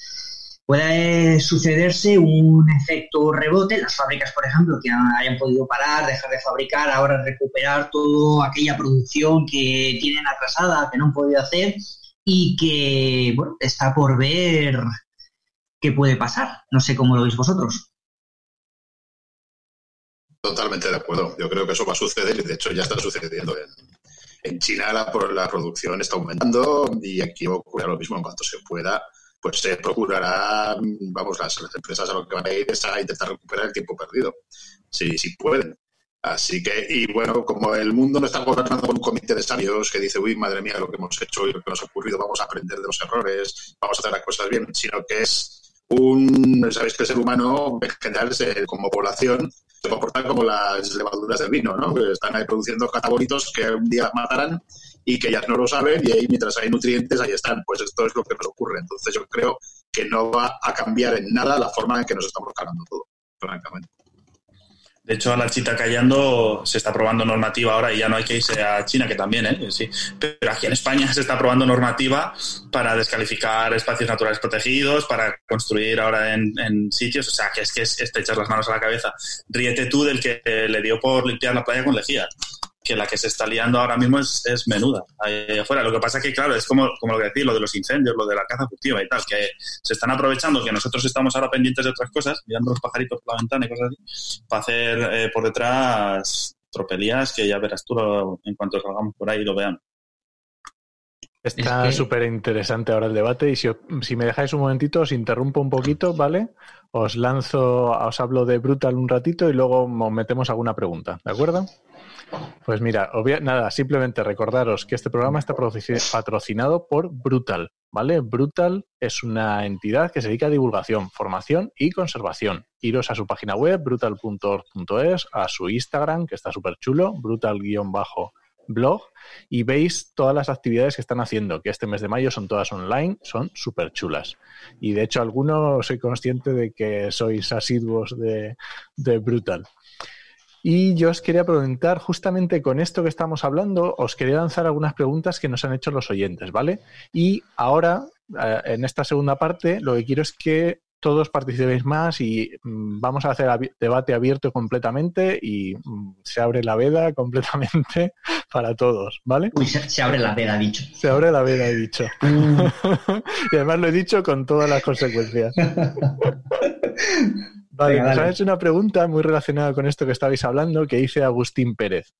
Puede sucederse un efecto rebote, las fábricas, por ejemplo, que hayan podido parar, dejar de fabricar, ahora recuperar toda aquella producción que tienen atrasada, que no han podido hacer y que, bueno, está por ver qué puede pasar. No sé cómo lo veis vosotros. Totalmente de acuerdo. Yo creo que eso va a suceder y de hecho ya está sucediendo. En, China la, la, producción está aumentando y aquí ocurre lo mismo en cuanto se pueda. Pues se procurará, vamos, las, empresas a lo que van a ir es a intentar recuperar el tiempo perdido, si, si pueden. Así que, y bueno, como el mundo no está gobernado por un comité de sabios que dice, uy, madre mía, lo que hemos hecho y lo que nos ha ocurrido, vamos a aprender de los errores, vamos a hacer las cosas bien, sino que es un, sabéis que el ser humano en general como población se comporta como las levaduras del vino, ¿no? Que están ahí produciendo catabolitos que un día matarán y que ya no lo saben y ahí mientras hay nutrientes ahí están. Pues esto es lo que nos ocurre. Entonces yo creo que no va a cambiar en nada la forma en que nos estamos cargando todo, francamente. De hecho, a la chita callando se está probando normativa ahora y ya no hay que irse a China, que también, ¿eh? Sí. Pero aquí en España se está probando normativa para descalificar espacios naturales protegidos, para construir ahora en, sitios. O sea, que es que es, te echas las manos a la cabeza. Ríete tú del que le dio por limpiar la playa con lejía que la que se está liando ahora mismo es, es menuda ahí afuera. Lo que pasa es que, claro, es como, como lo que decís, lo de los incendios, lo de la caza furtiva y tal, que se están aprovechando que nosotros estamos ahora pendientes de otras cosas, mirando los pajaritos por la ventana y cosas así, para hacer eh, por detrás tropelías que ya verás tú en cuanto salgamos por ahí y lo vean. Está súper interesante ahora el debate y si, si, me dejáis un momentito os interrumpo un poquito, ¿vale? Os lanzo, os hablo de Brutal un ratito y luego metemos alguna pregunta, ¿de acuerdo? Pues mira, nada, simplemente recordaros que este programa está patrocinado por Brutal, ¿vale? Brutal es una entidad que se dedica a divulgación, formación y conservación. Iros a su página web, brutal.org.es, a su Instagram, que está súper chulo, brutal-blog, y veis todas las actividades que están haciendo, que este mes de mayo son todas online, son súper chulas. Y de hecho, algunos soy consciente de que sois asiduos de, de Brutal. Y yo os quería preguntar, justamente con esto que estamos hablando, os quería lanzar algunas preguntas que nos han hecho los oyentes, ¿vale? Y ahora, eh, en esta segunda parte, lo que quiero es que todos participéis más y mm, vamos a hacer debate abierto completamente y mm, se abre la veda completamente para todos, ¿vale? Uy, se, abre la veda, dicho. Se abre la veda, he dicho. Mm. y además lo he dicho con todas las consecuencias. Vale, nos hecho una pregunta muy relacionada con esto que estabais hablando que dice Agustín Pérez.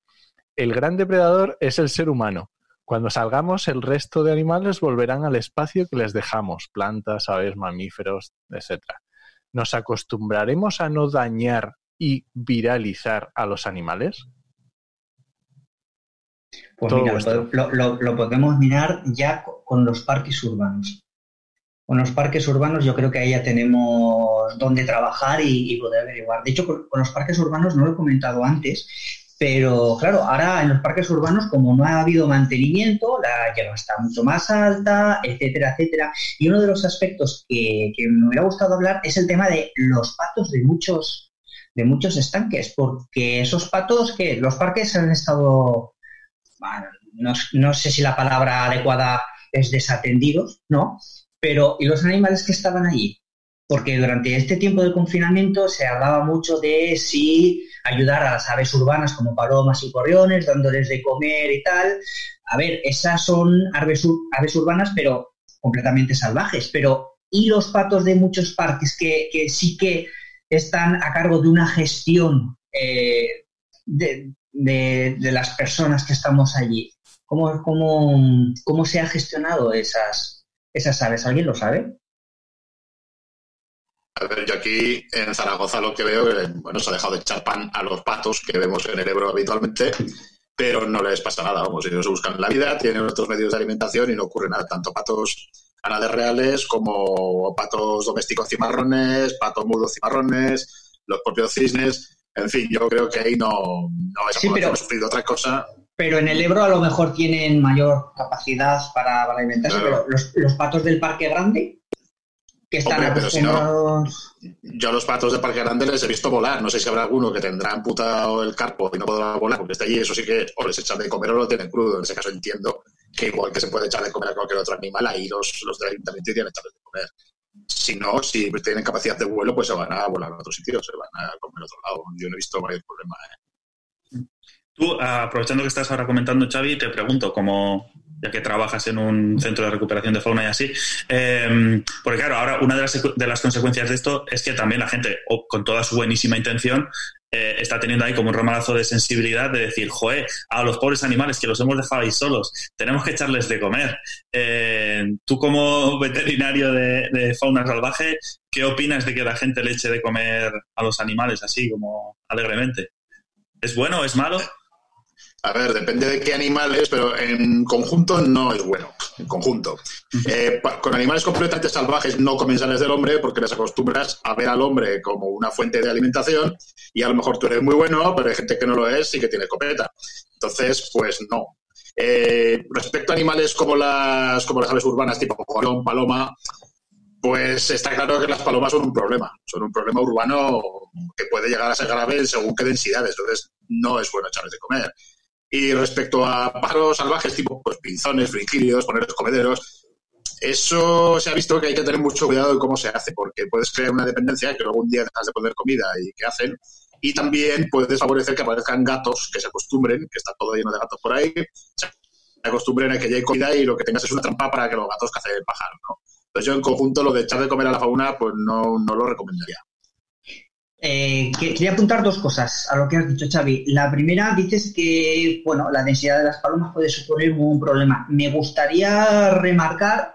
El gran depredador es el ser humano. Cuando salgamos, el resto de animales volverán al espacio que les dejamos, plantas, aves, mamíferos, etc. ¿Nos acostumbraremos a no dañar y viralizar a los animales? Pues mira, lo, podemos mirar ya con los parques urbanos. Con los parques urbanos yo creo que ahí ya tenemos donde trabajar y, poder averiguar. De hecho, con, los parques urbanos no lo he comentado antes, pero claro, ahora en los parques urbanos, como no ha habido mantenimiento, la hierba está mucho más alta, etcétera, etcétera. Y uno de los aspectos que, me hubiera gustado hablar es el tema de los patos de muchos de muchos estanques, porque esos patos que los parques han estado, no, no sé si la palabra adecuada es desatendidos, ¿no? Pero, ¿y los animales que estaban allí? Porque durante este tiempo de confinamiento se hablaba mucho de si ayudar a las aves urbanas como palomas y gorriones, dándoles de comer y tal. A ver, esas son aves, aves urbanas, pero completamente salvajes. Pero, ¿y los patos de muchos parques que, sí que están a cargo de una gestión eh, de, las personas que estamos allí? ¿Cómo, cómo, cómo se ha gestionado esas, esas aves? ¿Alguien lo sabe? A ver, yo aquí en Zaragoza lo que veo es, bueno, se ha dejado de echar pan a los patos que vemos en el Ebro habitualmente, pero no les pasa nada, vamos, ellos buscan la vida, tienen otros medios de alimentación y no ocurre nada, tanto patos anales reales como patos domésticos cimarrones, patos mudos cimarrones, los propios cisnes, en fin, yo creo que ahí no, no es sí, pero, sufrido otra cosa pero en el Ebro a lo mejor tienen mayor capacidad para, alimentarse, pero los, patos del Parque Grande, que están acostumbrados... yo a los patos del Parque Grande les he visto volar, no sé si habrá alguno que tendrá amputado el carpo y no podrá volar porque está allí, eso sí que o les echan de comer o lo tienen crudo, en ese caso entiendo que igual que se puede echar de comer a cualquier otro animal, ahí los, los del ayuntamiento tienen echarles de comer. Si no, si tienen capacidad de vuelo, pues se van a volar a otro sitio, se van a comer a otro lado. Yo no he visto mayor problema. Tú, aprovechando que estás ahora comentando, Xavi, te pregunto, como ya que trabajas en un centro de recuperación de fauna y así, em, porque claro, ahora una de las, de las, consecuencias de esto es que también la gente, con toda su buenísima intención, eh, está teniendo ahí como un ramalazo de sensibilidad de decir, joe, a los pobres animales que los hemos dejado ahí solos, tenemos que echarles de comer. Eh, tú como veterinario de, de, fauna salvaje, ¿qué opinas de que la gente le eche de comer a los animales así como alegremente? ¿Es bueno o es malo? A ver, depende de qué animales, pero en conjunto no es bueno. En conjunto. Eh, con animales completamente salvajes no comensales del hombre porque les acostumbras a ver al hombre como una fuente de alimentación y a lo mejor tú eres muy bueno, pero hay gente que no lo es y que tiene copeta. Entonces, pues no. Eh, respecto a animales como las, como las aves urbanas tipo gorrión, paloma, pues está claro que las palomas son un problema, son un problema urbano que puede llegar a ser grave según qué densidades, entonces no es bueno echarles de comer. Y respecto a pájaros salvajes tipo pues, pinzones, fringílidos, ponerles comederos, eso se ha visto que hay que tener mucho cuidado de cómo se hace, porque puedes crear una dependencia que luego un día dejas de poner comida y qué hacen. Y también puedes favorecer que aparezcan gatos que se acostumbren, que está todo lleno de gatos por ahí, se acostumbren a que ya hay comida y lo que tengas es una trampa para que los gatos cacen pájaros. ¿no? Entonces yo en conjunto lo de echar de comer a la fauna pues no, no lo recomendaría. Eh, quería apuntar dos cosas a lo que has dicho, Xavi. La primera, dices que bueno, la densidad de las palomas puede suponer un problema. Me gustaría remarcar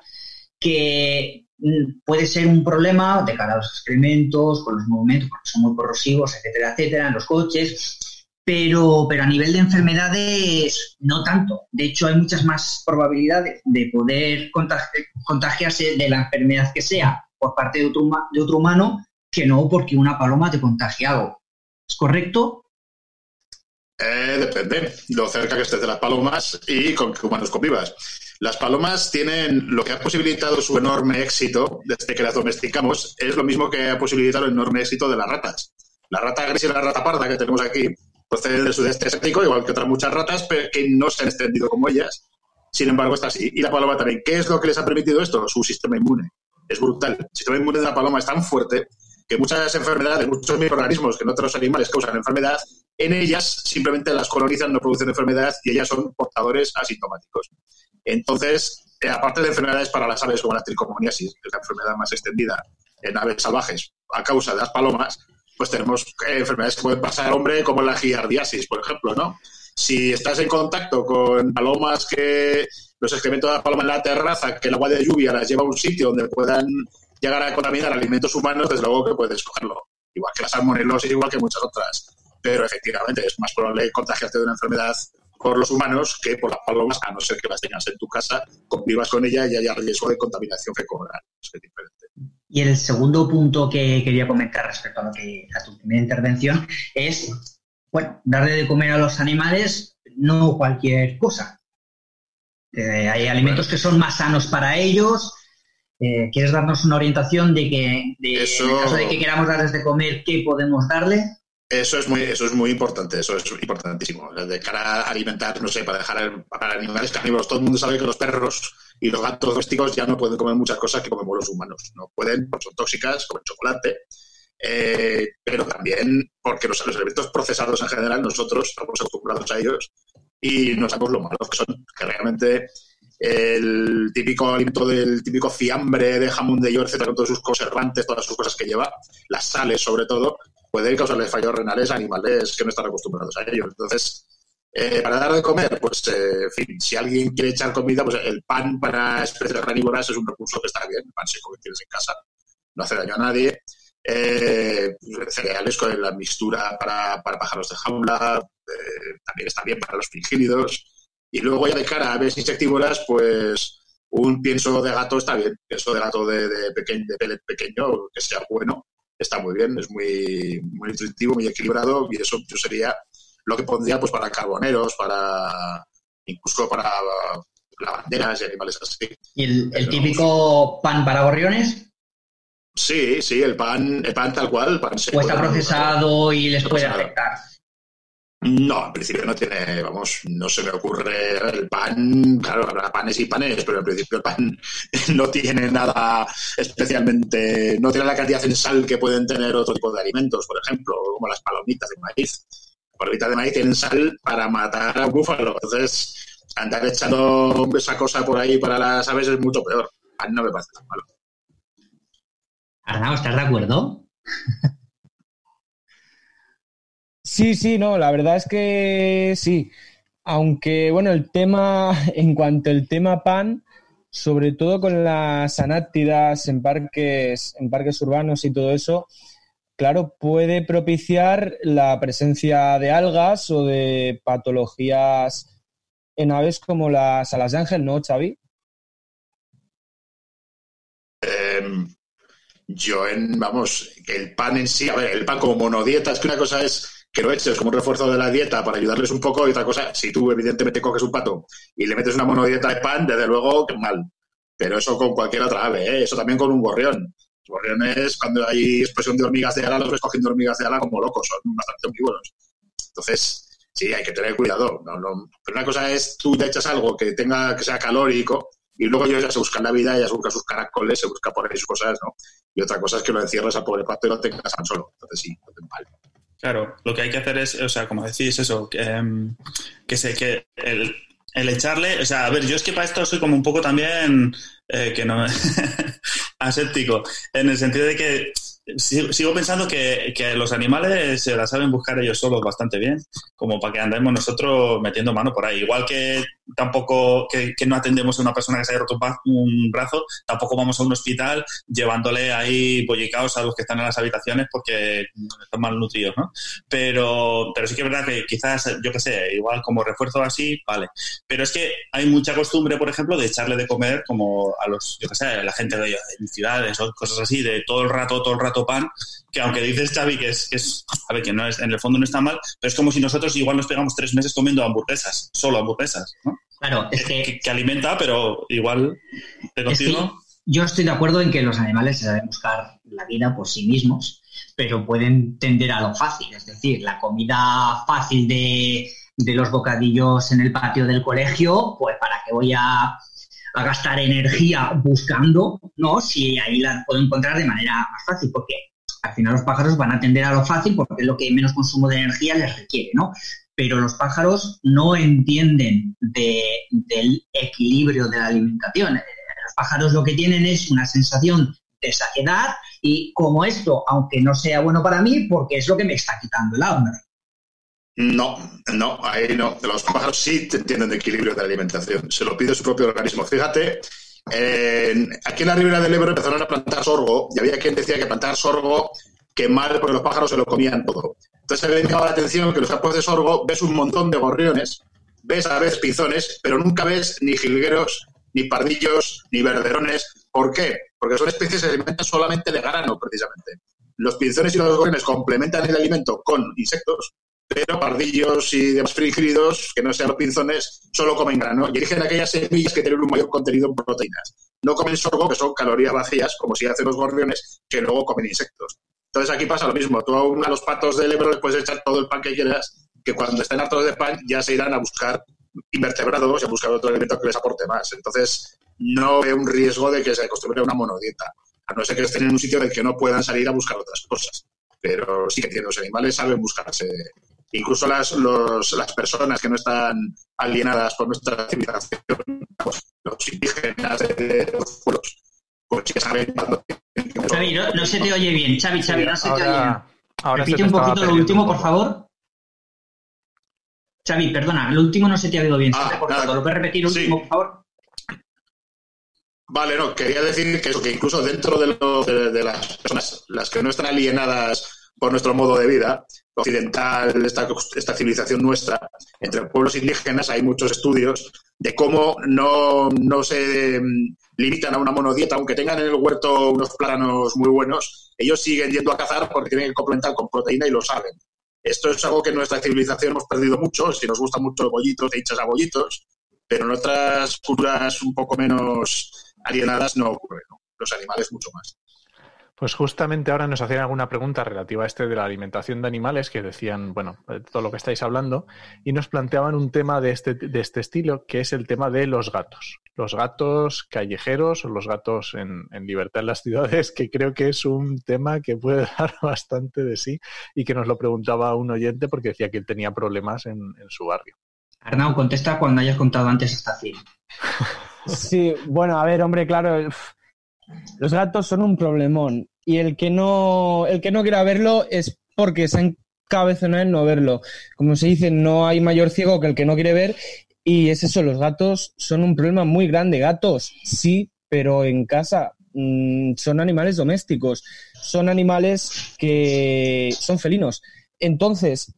que mm, puede ser un problema de cara a los excrementos, con los movimentos, porque son muy corrosivos, etcétera, etcétera, en los coches, pero, pero a nivel de enfermedades no tanto. De hecho, hay muchas más probabilidades de poder contagiarse de la enfermedad que sea por parte de otro, de otro humano que no porque una paloma te contagie algo. ¿Es correcto? Eh, depende lo cerca que estés de las palomas y con qué humanos convivas. Las palomas tienen lo que ha posibilitado su enorme éxito desde que las domesticamos, es lo mismo que ha posibilitado el enorme éxito de las ratas. La rata gris y la rata parda que tenemos aquí procede del sudeste asiático, igual que otras muchas ratas, pero que no se han extendido como ellas. Sin embargo, está así. Y la paloma también. ¿Qué es lo que les ha permitido esto? Su sistema inmune. Es brutal. El sistema inmune de la paloma es tan fuerte que muchas enfermedades, muchos microorganismos que en otros animales causan enfermedad, en ellas simplemente las colonizan, no producen enfermedad y ellas son portadores asintomáticos. Entonces, eh, aparte de enfermedades para las aves como la tricomoniasis, que es la enfermedad más extendida en aves salvajes a causa de las palomas, pues tenemos eh, enfermedades que pueden pasar al hombre, como la giardiasis, por ejemplo, ¿no? Si estás en contacto con palomas que los excrementos de la paloma en la terraza, que el agua de lluvia las lleva a un sitio donde puedan llegar a contaminar alimentos humanos, desde luego que puedes cogerlo. Igual que la salmonelosis, igual que muchas otras. Pero efectivamente es más probable contagiarte de una enfermedad por los humanos que por las palomas, a no ser que las tengas en tu casa, convivas con ella y haya riesgo de contaminación fecal. Es diferente. Y el segundo punto que quería comentar respecto a, lo que, a tu primera intervención es, bueno, darle de comer a los animales no cualquier cosa. Eh, hay alimentos que son más sanos para ellos. Eh, ¿Quieres darnos una orientación de que, de, en el caso de que queramos darles de comer, qué podemos darle? Eso es muy, eso es muy importante, eso es importantísimo. De cara a alimentar, no sé, para dejar para animales carnívoros, todo el mundo sabe que los perros y los gatos domésticos ya no pueden comer muchas cosas que comemos los humanos. No pueden, porque son tóxicas, como el chocolate, eh, pero también porque los, alimentos procesados en general, nosotros estamos acostumbrados a ellos y no sabemos lo malos que son, que realmente el típico alimento del típico fiambre de jamón de york, con todos sus conservantes, todas sus cosas que lleva, las sales sobre todo, pueden causarle fallos renales a animales que no están acostumbrados a ellos. Entonces, eh, para dar de comer, pues, eh, en fin, si alguien quiere echar comida, pues el pan para especies carnívoras es un recurso que está bien, el pan seco que tienes en casa, no hace daño a nadie. Eh, cereales con la mixtura para, para pájaros de jaula, también está bien para los fringílidos. Y luego ya de cara a aves insectívoras, pues un pienso de gato está bien, pienso de gato de, de, pequeño, de pequeño, que sea bueno, está muy bien, es muy, muy nutritivo, muy equilibrado y eso yo sería lo que pondría pues para carboneros, para incluso para lavanderas y animales así. ¿Y el, típico pan para gorriones? Sí, sí, el pan, el pan tal cual, el pan ¿O está procesado y les puede afectar? No, en principio no tiene, vamos, no se me ocurre el pan, claro, habrá panes y panes, pero en principio el pan no tiene nada especialmente, no tiene la cantidad en sal que pueden tener otro tipo de alimentos, por ejemplo, como las palomitas de maíz palomitas de maíz tienen sal para matar a un búfalo. Entonces, andar echando esa cosa por ahí para las aves es mucho peor. A mí no me parece tan malo. Arnau, ¿estás de acuerdo? Sí, sí, no, la verdad es que sí. Aunque, bueno, el tema, en cuanto al tema pan, sobre todo con las anáctidas en parques, en parques urbanos y todo eso, claro, puede propiciar la presencia de algas o de patologías en aves como las alas de ángel, ¿no, Xavi? Em, yo en, vamos, el pan en sí, a ver, el pan como monodieta, es que una cosa es que lo eches como un refuerzo de la dieta para ayudarles un poco y otra cosa, si tú evidentemente coges un pato y le metes una monodieta de pan, desde luego, mal. Pero eso con cualquier otra ave, ¿eh? eso también con un gorrión. Los gorriones, cuando hay expresión de hormigas de ala, los ves cogiendo hormigas de ala como locos, son bastante omnívoros. Entonces, sí, hay que tener cuidado. Pero una cosa es tú te echas algo que tenga que sea calórico y luego ellos ya se buscan la vida, ya se buscan sus caracoles, se busca por ahí sus cosas, ¿no? Y otra cosa es que lo encierres al pobre pato y lo tengas tan solo. Entonces sí, no mal. Claro, lo que hay que hacer es, o sea, como decís, eso, que, em, que sé que el, el echarle, o sea, a ver, yo es que para esto soy como un poco también eh, que no aséptico, en el sentido de que sigo pensando que, los animales se la saben buscar ellos solos bastante bien, como para que andemos nosotros metiendo mano por ahí. Igual que tampoco que, no atendemos a una persona que se haya roto un brazo, tampoco vamos a un hospital llevándole ahí bollicaos a los que están en las habitaciones porque están malnutridos, ¿no? Pero, pero sí que es verdad que quizás, yo qué sé, igual como refuerzo así, vale. Pero es que hay mucha costumbre, por ejemplo, de echarle de comer como a los, yo qué sé, a la gente de, de ciudades o cosas así, de todo el rato, todo el rato pan, que aunque dices, Xavi, que es, que es, a ver, que no es, en el fondo no está mal, pero es como si nosotros igual nos pegamos tres meses comiendo hamburguesas, solo hamburguesas, ¿no? Claro, es que... Que, alimenta, pero igual te contigo. yo estoy de acuerdo en que los animales se saben buscar la vida por sí mismos, pero pueden tender a lo fácil, es decir, la comida fácil de, de los bocadillos en el patio del colegio, pues para qué voy a a gastar energía buscando, ¿no? Si ahí la puedo encontrar de manera más fácil, porque al final los pájaros van a tender a lo fácil porque es lo que menos consumo de energía les requiere, ¿no? Pero los pájaros no entienden del equilibrio de la alimentación. Los pájaros lo que tienen es una sensación de saciedad y como esto, aunque no sea bueno para mí, porque es lo que me está quitando el hambre. No, no, ahí no. Los pájaros sí entienden de equilibrio de alimentación. Se lo pide su propio organismo. Fíjate, aquí en la ribera del Ebro empezaron a plantar sorgo y había quien decía que plantar sorgo que mal porque los pájaros se lo comían todo. Entonces me llamado la atención que los campos de sorgo ves un montón de gorriones, ves a veces pizones, pero nunca ves ni jilgueros, ni pardillos, ni verderones. ¿Por qué? Porque son especies que se alimentan solamente de grano, precisamente. Los pinzones y los gorriones complementan el alimento con insectos pero pardillos y demás frigíridos, que no sean los pinzones, solo comen grano y eligen aquellas semillas que tienen un mayor contenido en proteínas. No comen sorgo, que son calorías vacías, como si hacen los gorriones, que luego comen insectos. Entonces aquí pasa lo mismo. Tú a los patos del Ebro les puedes echar todo el pan que quieras, que cuando estén hartos de pan ya se irán a buscar invertebrados y a buscar otro alimento que les aporte más. Entonces no veo un riesgo de que se acostumbre a una monodieta, a no ser que estén en un sitio en el que no puedan salir a buscar otras cosas. Pero sí que los animales saben buscarse incluso las, las personas que no están alienadas por nuestra civilización, pues, los indígenas de, los pueblos, pues ya saben cuando... Xavi, no, se te oye bien. Xavi, Xavi, no se te oye bien. Repite un poquito lo último, por favor. Xavi, perdona, lo último no se te ha oído bien. Ah, ¿Lo puedes repetir lo último, por favor? Vale, no, quería decir que, eso, que incluso dentro de, de, las personas, las que no están alienadas por nuestro modo de vida, occidental, esta, esta civilización nuestra, entre pueblos indígenas, hay muchos estudios de cómo no, no se mm, limitan a una monodieta, aunque tengan en el huerto unos plátanos muy buenos, ellos siguen yendo a cazar porque tienen que complementar con proteína y lo saben. Esto es algo que en nuestra civilización hemos perdido mucho, si nos gustan mucho bollitos, te hinchas a bollitos, pero en otras culturas un poco menos alienadas no ocurre, los animales mucho más. Pues justamente ahora nos hacían alguna pregunta relativa a este de la alimentación de animales, que decían, bueno, todo lo que estáis hablando, y nos planteaban un tema de este, de este estilo, que es el tema de los gatos. Los gatos callejeros o los gatos en, libertad en las ciudades, que creo que es un tema que puede dar bastante de sí y que nos lo preguntaba un oyente porque decía que él tenía problemas en, en su barrio. Arnau, contesta cuando hayas contado antes esta cita. Sí, bueno, a ver, hombre, claro, los gatos son un problemón y el que no, el que no quiera verlo es porque se encabezonado en no verlo. Como se dice, no hay mayor ciego que el que no quiere ver y es eso, los gatos son un problema muy grande. Gatos, sí, pero en casa mm, son animales domésticos, son animales que son felinos. Entonces,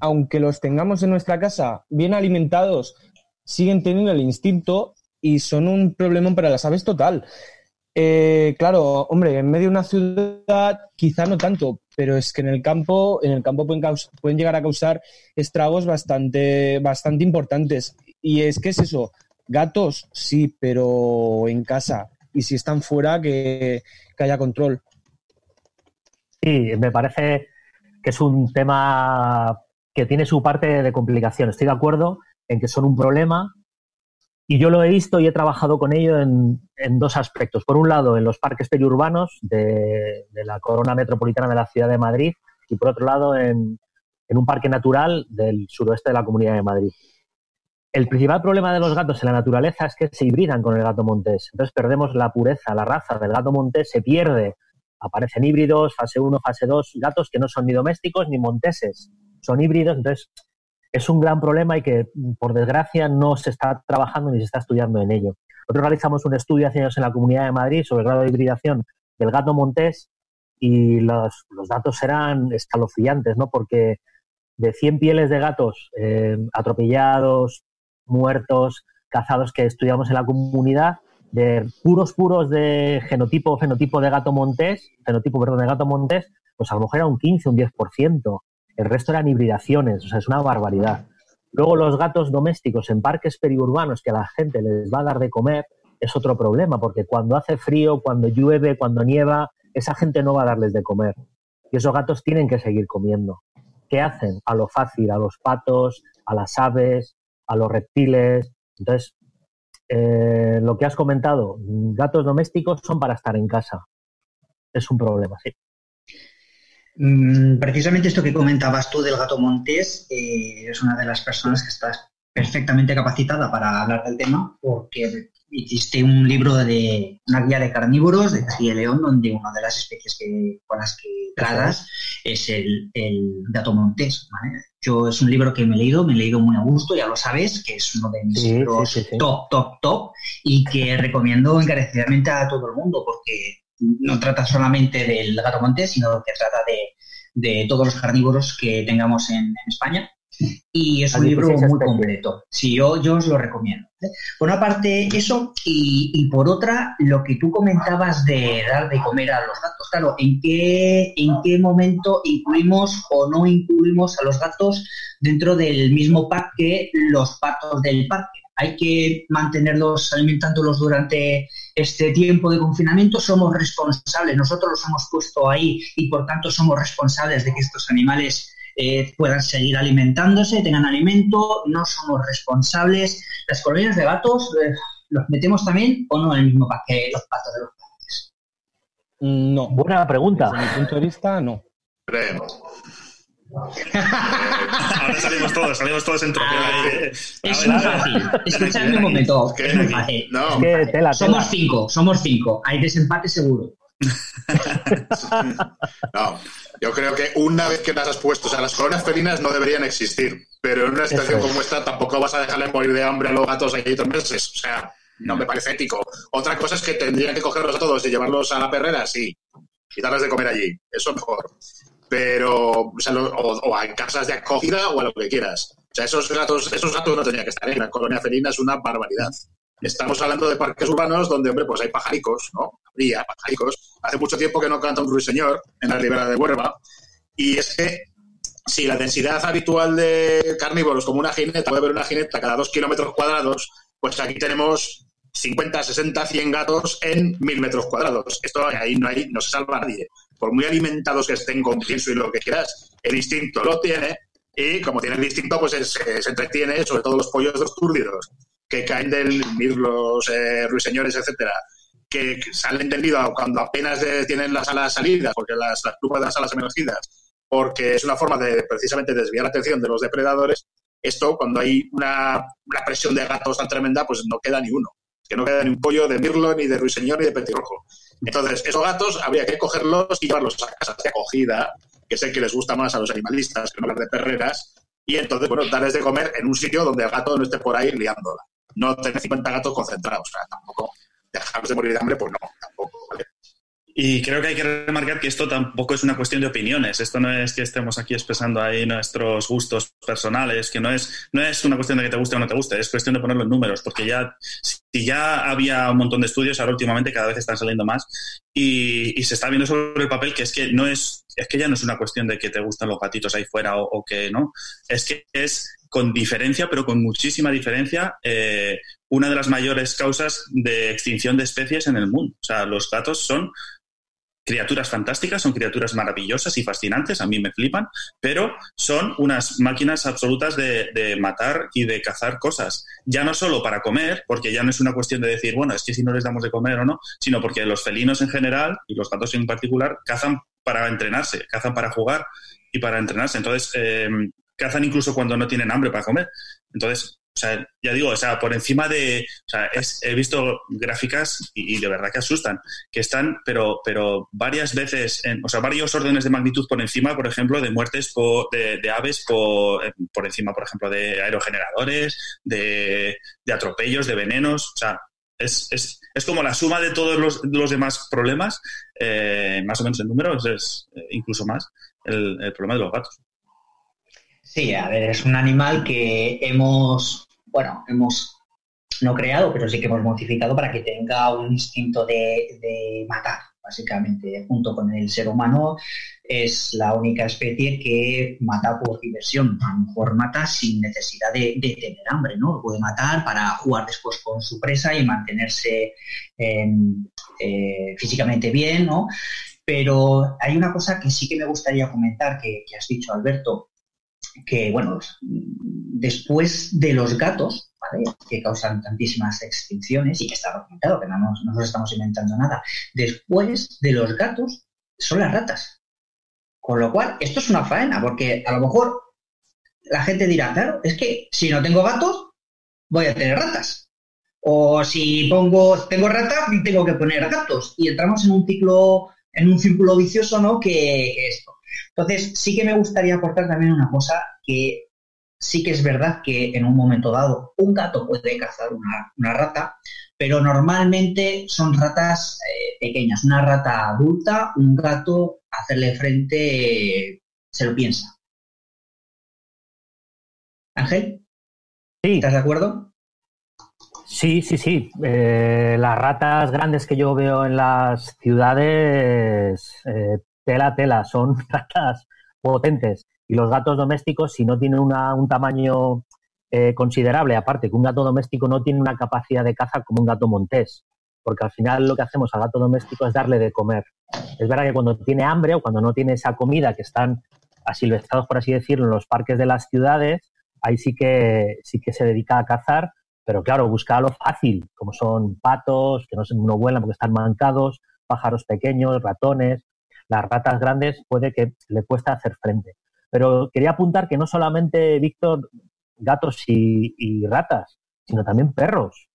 aunque los tengamos en nuestra casa bien alimentados, siguen teniendo el instinto y son un problemón para las aves total. Eh, claro, hombre, en medio de una ciudad quizá no tanto, pero es que en el campo, en el campo pueden, pueden llegar a causar estragos bastante, bastante importantes. Y es que es eso, Gatos, sí, pero en casa. Y si están fuera, que, que haya control. Sí, me parece que es un tema que tiene su parte de complicación. Estoy de acuerdo en que son un problema y yo lo he visto y he trabajado con ello en, dos aspectos. Por un lado, en los parques periurbanos de, la corona metropolitana de la ciudad de Madrid y por otro lado, en, en un parque natural del suroeste de la comunidad de Madrid. El principal problema de los gatos en la naturaleza es que se hibridan con el gato montés. Entonces perdemos la pureza, la raza del gato montés se pierde. Aparecen híbridos, fase 1, fase 2, gatos que no son ni domésticos ni monteses, son híbridos. Entonces es un gran problema y que, por desgracia, no se está trabajando ni se está estudiando en ello. Nosotros realizamos un estudio hace años en la Comunidad de Madrid sobre el grado de hibridación del gato montés y los, datos eran escalofriantes, ¿no? Porque de 100 pieles de gatos eh, atropellados, muertos, cazados que estudiamos en la comunidad, de puros puros de genotipo, fenotipo de gato montés, fenotipo, perdón, de gato montés, pues a lo mejor era un 15, un 10%. El resto eran hibridaciones, o sea, es una barbaridad. Luego los gatos domésticos en parques periurbanos que a la gente les va a dar de comer es otro problema, porque cuando hace frío, cuando llueve, cuando nieva, esa gente no va a darles de comer. Y esos gatos tienen que seguir comiendo. ¿Qué hacen? A lo fácil, a los patos, a las aves, a los reptiles. Entonces, eh, lo que has comentado, gatos domésticos son para estar en casa. Es un problema, sí. Mm, precisamente esto que comentabas tú del gato montés, eh, es una de las personas que estás perfectamente capacitada para hablar del tema, porque hiciste un libro de una guía de carnívoros de Castilla y León, donde una de las especies que, con las que tratas es el, gato montés. Yo es un libro que me he leído, me he leído muy a gusto, ya lo sabes, que es uno de mis libros top, top, top, y que recomiendo encarecidamente a todo el mundo, porque no trata solamente del gato montés, sino que trata de, todos los carnívoros que tengamos en España y es un libro muy completo. Sí, yo, yo os lo recomiendo. ¿eh? Por una parte, eso, y, por otra, lo que tú comentabas de dar de comer a los gatos. Claro, ¿en qué, ¿en qué momento incluimos o no incluimos a los gatos dentro del mismo pack que los patos del parque? Hay que mantenerlos alimentándolos durante este tiempo de confinamiento. Somos responsables, nosotros los hemos puesto ahí y por tanto somos responsables de que estos animales eh, puedan seguir alimentándose, tengan alimento, no somos responsables. Las colonias de gatos, eh, ¿los metemos también o no en el mismo paquete los patos de los parques? Mm, no. Buena pregunta. Desde mi punto de vista, no. Ahora salimos todos, salimos todos en tropel. Es muy fácil. Escuchadme un momento. Es muy fácil. No. Somos cinco, somos cinco. Hay desempate seguro. no, yo creo que una vez que las has puesto, o sea, las colonias felinas no deberían existir, pero en una situación como esta tampoco vas a dejarle morir de hambre a los gatos ahí dos meses, o sea, no me parece ético. Otra cosa es que tendrían que cogerlos a todos y llevarlos a la perrera, sí, y darles de comer allí, eso mejor. Pero, o, sea, o, en casas de acogida o a lo que quieras. O sea, esos gatos, esos gatos no tendrían que estar en la colonia felina, es una barbaridad. Estamos hablando de parques urbanos donde, hombre, pues hay pajaricos, ¿no? Habría pajaricos. Hace mucho tiempo que no canta un ruiseñor en la ribera de Huerva. Y es que si la densidad habitual de carnívoros como una jineta, puede haber una jineta cada dos kilómetros cuadrados, pues aquí tenemos 50, 60, 100 gatos en mil metros cuadrados. Esto ahí no, hay, no se salva a nadie. Por muy alimentados que estén con pienso y lo que quieras, el instinto lo tiene y como tiene el instinto, pues se, se entretiene, sobre todo los pollos los túrdidos que caen del mirlos, eh, ruiseñores, etcétera, que salen del nido cuando apenas tienen las alas salidas, porque las, las plumas de las alas emergidas, porque es una forma de precisamente desviar la atención de los depredadores. Esto, cuando hay una, presión de gatos tan tremenda, pues no queda ni uno. Que no queda ni un pollo de mirlo, ni de ruiseñor, ni de petirrojo. Entonces, esos gatos habría que cogerlos y llevarlos a casas de acogida, que sé que les gusta más a los animalistas que no hablar de perreras, y entonces, bueno, darles de comer en un sitio donde el gato no esté por ahí liándola no tener 50 gatos concentrados. O sea, tampoco dejarlos de morir de hambre, pues no, tampoco. Y creo que hay que remarcar que esto tampoco es una cuestión de opiniones. Esto no es que estemos aquí expresando ahí nuestros gustos personales, que no es, no es una cuestión de que te guste o no te guste, es cuestión de ponerlo en números, porque ya, si ya había un montón de estudios, ahora últimamente cada vez están saliendo más, y, se está viendo sobre el papel que es que no es, es que ya no es una cuestión de que te gustan los gatitos ahí fuera o, o que no, es que es con diferencia, pero con muchísima diferencia, eh, una de las mayores causas de extinción de especies en el mundo. O sea, los gatos son criaturas fantásticas, son criaturas maravillosas y fascinantes, a mí me flipan, pero son unas máquinas absolutas de, matar y de cazar cosas. Ya no solo para comer, porque ya no es una cuestión de decir, bueno, es que si no les damos de comer o no, sino porque los felinos en general, y los gatos en particular, cazan para entrenarse, cazan para jugar y para entrenarse. Entonces, eh, cazan incluso cuando no tienen hambre para comer. Entonces, o sea, ya digo, o sea, por encima de, o sea, he visto gráficas y, de verdad que asustan, que están, pero, pero varias veces, en, o sea, varios órdenes de magnitud por encima, por ejemplo, de muertes de, aves por, eh, por, encima, por ejemplo, de aerogeneradores, de, atropellos, de venenos, o sea, es, es, es, como la suma de todos los, los demás problemas, eh, más o menos en número, es, eh, incluso más el problema de los gatos. Sí, a ver, es un animal que hemos, bueno, hemos no creado, pero sí que hemos modificado para que tenga un instinto de, matar, básicamente, junto con el ser humano. Es la única especie que mata por diversión. A lo mejor mata sin necesidad de, tener hambre, ¿no? puede matar para jugar después con su presa y mantenerse em, eh, físicamente bien, ¿no? Pero hay una cosa que sí que me gustaría comentar, que has dicho, Alberto, que, bueno, después de los gatos, que causan tantísimas extinciones y que está documentado, que no nos, estamos inventando nada, después de los gatos son las ratas. Con lo cual, esto es una faena, porque a lo mejor la gente dirá, claro, es que si no tengo gatos, voy a tener ratas. O si pongo, tengo ratas, tengo que poner gatos. Y entramos en un ciclo, en un círculo vicioso, ¿no? Que, que esto. Entonces, sí que me gustaría aportar también una cosa que sí que es verdad que en un momento dado un gato puede cazar una, rata, pero normalmente son ratas eh, pequeñas. Una rata adulta, un gato, hacerle frente, se lo piensa. Ángel, ¿estás de acuerdo? Sí, sí, sí. Eh, las ratas grandes que yo veo en las ciudades eh, tela, tela, son ratas potentes. Y los gatos domésticos, si no tienen un tamaño eh, considerable, aparte que un gato doméstico no tiene una capacidad de caza como un gato montés, porque al final lo que hacemos al gato doméstico es darle de comer. Es verdad que cuando tiene hambre o cuando no tiene esa comida que están asilvestrados, por así decirlo, en los parques de las ciudades, ahí sí que, sí que se dedica a cazar, pero claro, busca lo fácil, como son patos, que no, no vuelan porque están mancados, pájaros pequeños, ratones, las ratas grandes puede que le cuesta hacer frente. Pero quería apuntar que no solamente, Víctor, gatos y, ratas, sino también perros.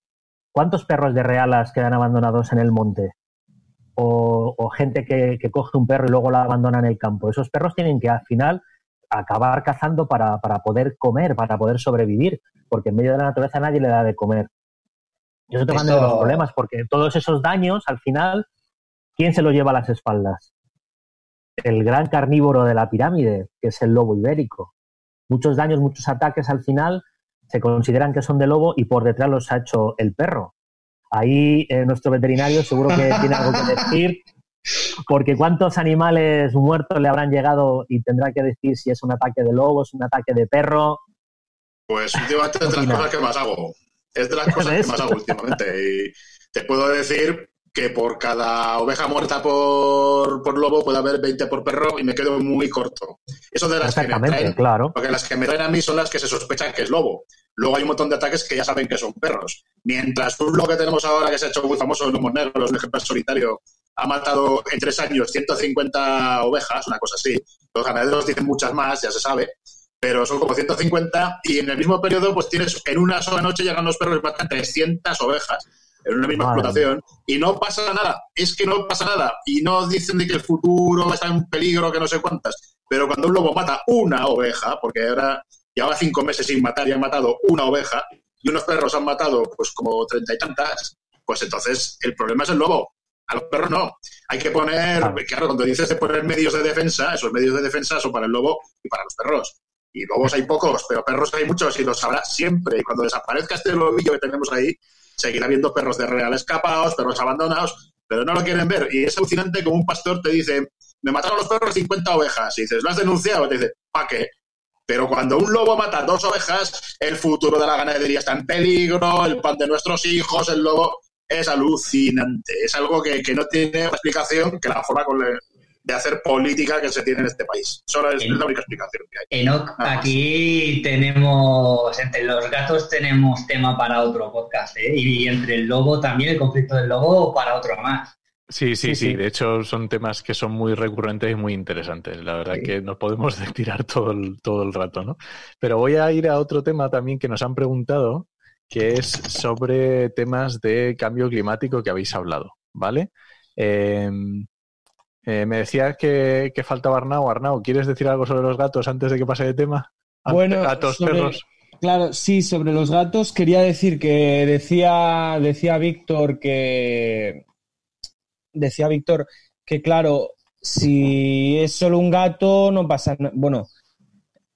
¿Cuántos perros de realas quedan abandonados en el monte? O, gente que, coge un perro y luego lo abandona en el campo. Esos perros tienen que al final acabar cazando para, poder comer, para poder sobrevivir, porque en medio de la naturaleza nadie le da de comer. Y eso te manda los problemas, porque todos esos daños, al final, ¿quién se los lleva a las espaldas? El gran carnívoro de la pirámide, que es el lobo ibérico. Muchos daños, muchos ataques al final se consideran que son de lobo y por detrás los ha hecho el perro. Ahí eh, nuestro veterinario seguro que tiene algo que decir, porque cuántos animales muertos le habrán llegado y tendrá que decir si es un ataque de lobo, es un ataque de perro. Pues últimamente es de las cosas que más hago. Es de las cosas que más hago últimamente. Y te puedo decir que por cada oveja muerta por, por, lobo puede haber 20 por perro y me quedo muy corto. Eso de las que me traen, claro. porque las que me traen a mí son las que se sospechan que es lobo. Luego hay un montón de ataques que ya saben que son perros. Mientras un lo que tenemos ahora, que se ha hecho muy famoso en Humor Negro, los ejemplo solitario, ha matado en tres años 150 ovejas, una cosa así. Los ganaderos dicen muchas más, ya se sabe, pero son como 150 y en el mismo periodo pues tienes en una sola noche llegan los perros y matan 300 ovejas en una misma explotación y no pasa nada. Es que no pasa nada. Y no dicen de que el futuro está en peligro, que no sé cuántas. Pero cuando un lobo mata una oveja, porque ahora lleva cinco meses sin matar y han matado una oveja, y unos perros han matado pues como treinta y tantas, pues entonces el problema es el lobo. A los perros no. Hay que poner, claro, cuando dices de poner medios de defensa, esos medios de defensa son para el lobo y para los perros. Y lobos hay pocos, pero perros hay muchos y los habrá siempre. Y cuando desaparezca este lobillo que tenemos ahí, seguirá habiendo perros de real escapados, perros abandonados, pero no lo quieren ver. Y es alucinante como un pastor te dice, me mataron los perros 50 ovejas. Y dices, ¿lo has denunciado? te dice, ¿para qué? Pero cuando un lobo mata dos ovejas, el futuro de la ganadería está en peligro, el pan de nuestros hijos, el lobo es alucinante. Es algo que, no tiene explicación que la forma de hacer política que se tiene en este país. Solo es la única explicación que hay. Enoch, aquí tenemos, entre los gatos tenemos tema para otro podcast, ¿eh? y entre el lobo también, el conflicto del lobo, para otro más. Sí, sí, sí, De hecho, son temas que son muy recurrentes y muy interesantes. La verdad que nos podemos tirar todo el, todo el rato, ¿no? Pero voy a ir a otro tema también que nos han preguntado, que es sobre temas de cambio climático que habéis hablado, ¿vale? Em, eh, me decías que, que, faltaba Arnau. Arnau, ¿quieres decir algo sobre los gatos antes de que pase de tema? Bueno, gatos, perros. Claro, sí, sobre los gatos quería decir que decía, decía Víctor que decía Víctor que, claro, si es solo un gato, no pasa nada. Bueno,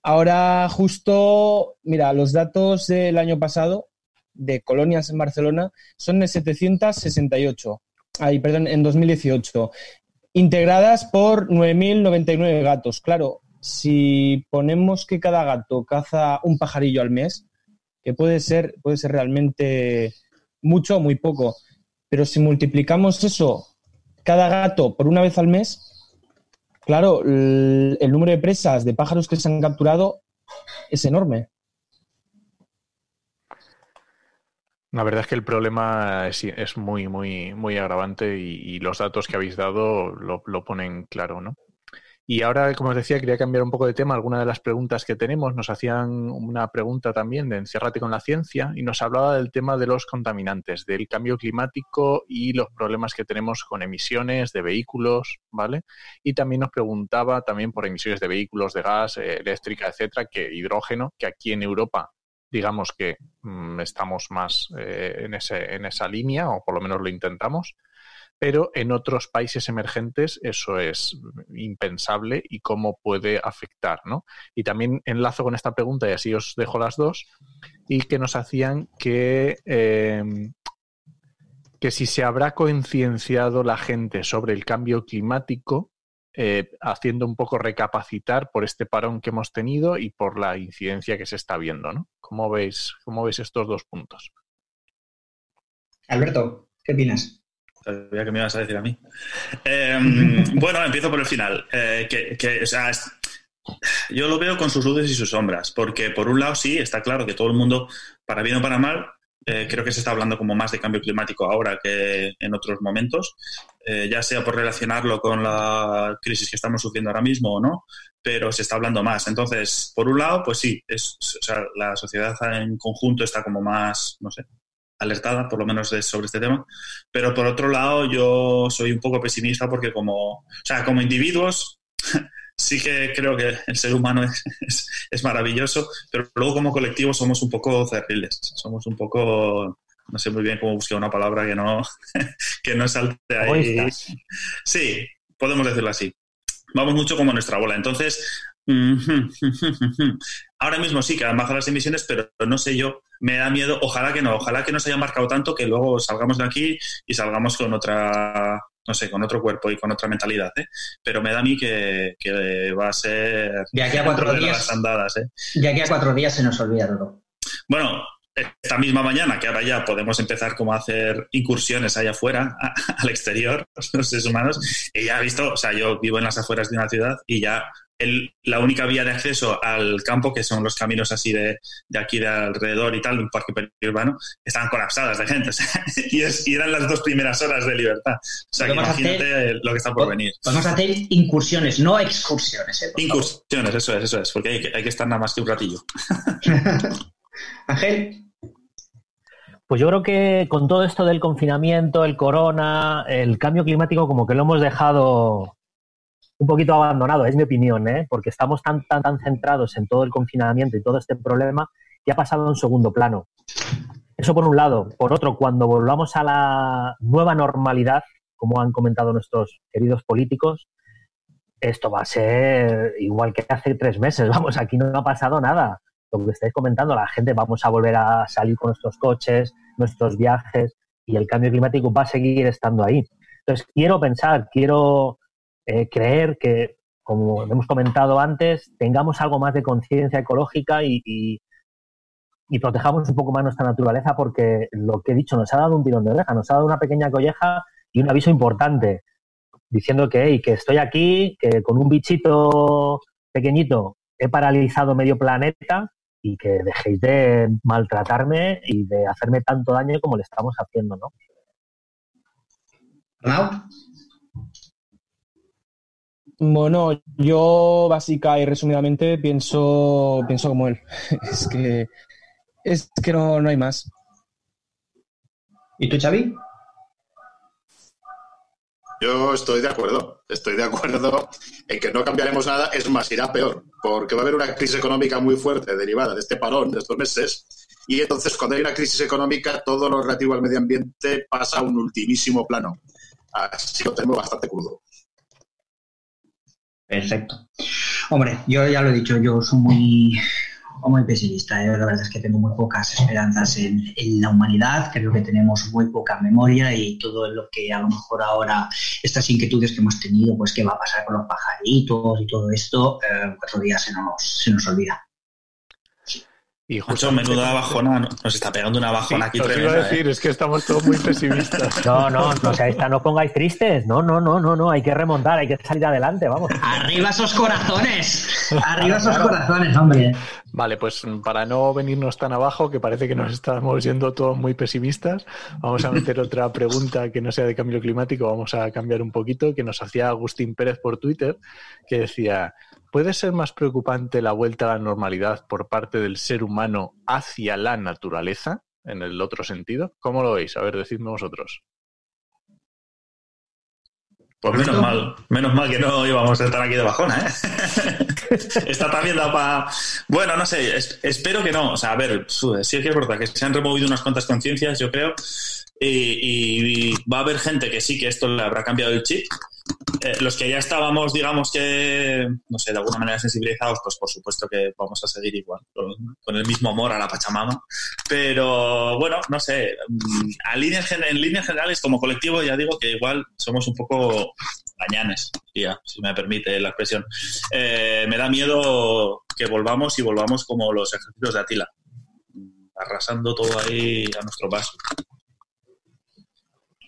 ahora justo, mira, los datos del año pasado de colonias en Barcelona son de 768. Ay, perdón, en 2018. Integradas por 9.099 gatos. Claro, si ponemos que cada gato caza un pajarillo al mes, que puede ser, puede ser realmente mucho o muy poco, pero si multiplicamos eso cada gato por una vez al mes, claro, el, número de presas de pájaros que se han capturado es enorme. La verdad es que el problema es, muy, muy, muy agravante y, los datos que habéis dado lo, lo ponen claro, ¿no? Y ahora, como os decía, quería cambiar un poco de tema. Algunas de las preguntas que tenemos nos hacían una pregunta también de enciérrate con la ciencia y nos hablaba del tema de los contaminantes, del cambio climático y los problemas que tenemos con emisiones de vehículos, ¿vale? Y también nos preguntaba también por emisiones de vehículos de gas, eh, eléctrica, etcétera, que hidrógeno, que aquí en Europa digamos que estamos más eh, en, ese, en esa línea, o por lo menos lo intentamos pero en otros países emergentes eso es impensable y cómo puede afectar, ¿no? Y también enlazo con esta pregunta y así os dejo las dos, y que nos hacían que, em, que si se habrá concienciado la gente sobre el cambio climático, eh, haciendo un poco recapacitar por este parón que hemos tenido y por la incidencia que se está viendo, ¿no? ¿Cómo veis, cómo veis estos dos puntos? Alberto, ¿qué opinas? Sabía que me ibas a decir a mí. Em, bueno, empiezo por el final. Eh, que, yo lo veo con sus luces y sus sombras, porque por un lado sí, está claro que todo el mundo, para bien o para mal, eh, creo que se está hablando como más de cambio climático ahora que en otros momentos, eh, ya sea por relacionarlo con la crisis que estamos sufriendo ahora mismo o no, pero se está hablando más. Entonces, por un lado, pues sí, es, la sociedad en conjunto está como más, no sé, alertada, por lo menos sobre este tema. Pero por otro lado, yo soy un poco pesimista porque como, o sea, como individuos, sí que creo que el ser humano es, es, maravilloso, pero luego como colectivo somos un poco cerriles, somos un poco, no sé muy bien cómo buscar una palabra que no, que no salte ahí. Sí, podemos decirlo así. Vamos mucho como nuestra bola. Entonces, ahora mismo sí que han bajado las emisiones, pero no sé yo me da miedo, ojalá que no, ojalá que no se haya marcado tanto que luego salgamos de aquí y salgamos con otra, no sé, con otro cuerpo y con otra mentalidad, ¿eh? Pero me da a mí que, va a ser... De aquí a cuatro días... Andadas, ¿eh? De aquí a cuatro días se nos olvida todo. Bueno, esta misma mañana, que ahora ya podemos empezar como a hacer incursiones allá afuera, al exterior, los seres humanos, y ya he visto, o sea, yo vivo en las afueras de una ciudad y ya la única vía de acceso al campo, que son los caminos así de, de aquí de alrededor y tal, un parque periurbano, estaban colapsadas de gente. y, es, eran las dos primeras horas de libertad. O sea, que imagínate lo que está por venir. Vamos a hacer incursiones, no excursiones. ¿eh? incursiones, eso es, eso es, porque hay que, hay que estar nada más que un ratillo. Ángel. Pues yo creo que con todo esto del confinamiento, el corona, el cambio climático, como que lo hemos dejado un poquito abandonado, es mi opinión, ¿eh? porque estamos tan, tan, tan centrados en todo el confinamiento y todo este problema que ha pasado en segundo plano. Eso por un lado. Por otro, cuando volvamos a la nueva normalidad, como han comentado nuestros queridos políticos, esto va a ser igual que hace tres meses. Vamos, aquí no ha pasado nada. Lo que estáis comentando, la gente vamos a volver a salir con nuestros coches, nuestros viajes, y el cambio climático va a seguir estando ahí. Entonces, quiero pensar, quiero eh, creer que como hemos comentado antes, tengamos algo más de conciencia ecológica y, y, protejamos un poco más nuestra naturaleza porque lo que he dicho nos ha dado un tirón de oreja, nos ha dado una pequeña colleja y un aviso importante diciendo que, que estoy aquí, que con un bichito pequeñito he paralizado medio planeta y que dejéis de maltratarme y de hacerme tanto daño como le estamos haciendo, ¿no? Bueno, yo básica y resumidamente pienso, pienso como él. es que es que no, no hay más. ¿Y tú, Xavi? Yo estoy de acuerdo, estoy de acuerdo en que no cambiaremos nada, es más, irá peor, porque va a haber una crisis económica muy fuerte derivada de este parón de estos meses, y entonces cuando hay una crisis económica todo lo relativo al medio ambiente pasa a un ultimísimo plano. Así lo tenemos bastante crudo. Perfecto. Hombre, yo ya lo he dicho, yo soy muy, muy pesimista. ¿eh? La verdad es que tengo muy pocas esperanzas en, la humanidad. Creo que tenemos muy poca memoria y todo lo que a lo mejor ahora, estas inquietudes que hemos tenido, pues qué va a pasar con los pajaritos y todo esto, eh, cuatro días se nos, se nos olvida. Y justo menuda bajona, nos está pegando una bajona aquí tremenda. iba a decir, ¿eh? es que estamos todos muy pesimistas. No, no, no, o no pongáis tristes. No, no, no, no, no, hay que remontar, hay que salir adelante, vamos. Arriba esos corazones. Arriba esos corazones, hombre. Vale, pues para no venirnos tan abajo, que parece que nos estamos yendo todos muy pesimistas, vamos a meter otra pregunta que no sea de cambio climático, vamos a cambiar un poquito, que nos hacía Agustín Pérez por Twitter, que decía, ¿Puede ser más preocupante la vuelta a la normalidad por parte del ser humano hacia la naturaleza, en el otro sentido? ¿Cómo lo veis? A ver, decidme vosotros. Pues menos mal, menos mal que no íbamos a estar aquí de bajona, ¿eh? Está también dado para... Bueno, no sé, espero que no. O sea, a ver, sí es verdad que se han removido unas cuantas conciencias, yo creo, y, va a haber gente que sí que esto le habrá cambiado el chip, eh, los que ya estábamos, digamos que, no sé, de alguna manera sensibilizados, pues por supuesto que vamos a seguir igual, con, el mismo amor a la Pachamama. Pero bueno, no sé, mm, en líneas generales, como colectivo, ya digo que igual somos un poco gañanes, si me permite la expresión. Eh, me da miedo que volvamos y volvamos como los ejércitos de Atila, arrasando todo ahí a nuestro paso.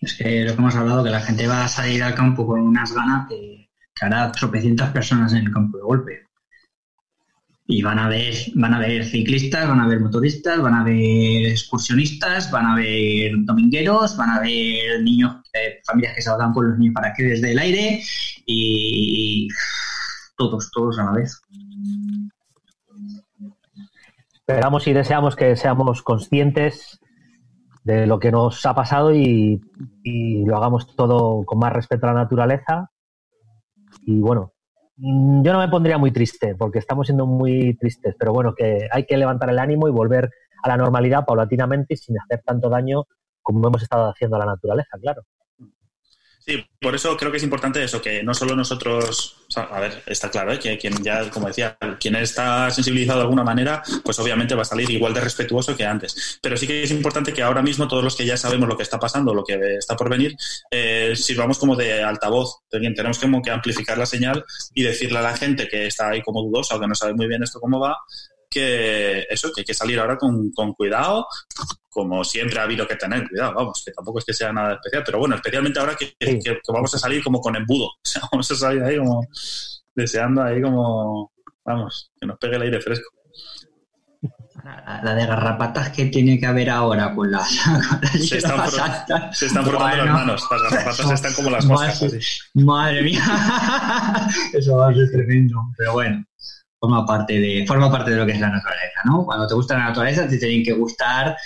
Es que lo que hemos hablado, que la gente va a salir al campo con unas ganas que, hará tropecientas personas en el campo de golpe. Y van a ver, van a ver ciclistas, van a ver motoristas, van a ver excursionistas, van a ver domingueros, van a ver niños, eh, familias que salgan con los niños para que desde el aire y todos, todos a la vez. Esperamos y deseamos que seamos conscientes de lo que nos ha pasado y, lo hagamos todo con más respeto a la naturaleza. Y bueno, yo no me pondría muy triste porque estamos siendo muy tristes, pero bueno, que hay que levantar el ánimo y volver a la normalidad paulatinamente y sin hacer tanto daño como hemos estado haciendo a la naturaleza, claro. Sí, por eso creo que es importante eso, que no solo nosotros, a ver, está claro, ¿eh? que quien ya, como decía, quien está sensibilizado de alguna manera, pues obviamente va a salir igual de respetuoso que antes. Pero sí que es importante que ahora mismo todos los que ya sabemos lo que está pasando, lo que está por venir, eh, sirvamos como de altavoz. Tenemos como que amplificar la señal y decirle a la gente que está ahí como dudosa o que no sabe muy bien esto cómo va, que eso, que hay que salir ahora con, con cuidado, como siempre ha habido que tener cuidado, vamos, que tampoco es que sea nada especial, pero bueno, especialmente ahora que, vamos a salir como con embudo, vamos a salir ahí como deseando ahí como, vamos, que nos pegue el aire fresco. La, de garrapatas que tiene que haber ahora con las, se, están se están frotando las manos las garrapatas están como las moscas madre, madre mía. Eso va a ser tremendo pero bueno forma parte de, forma parte de lo que es la naturaleza, ¿no? Cuando te gusta la naturaleza te tienen que gustar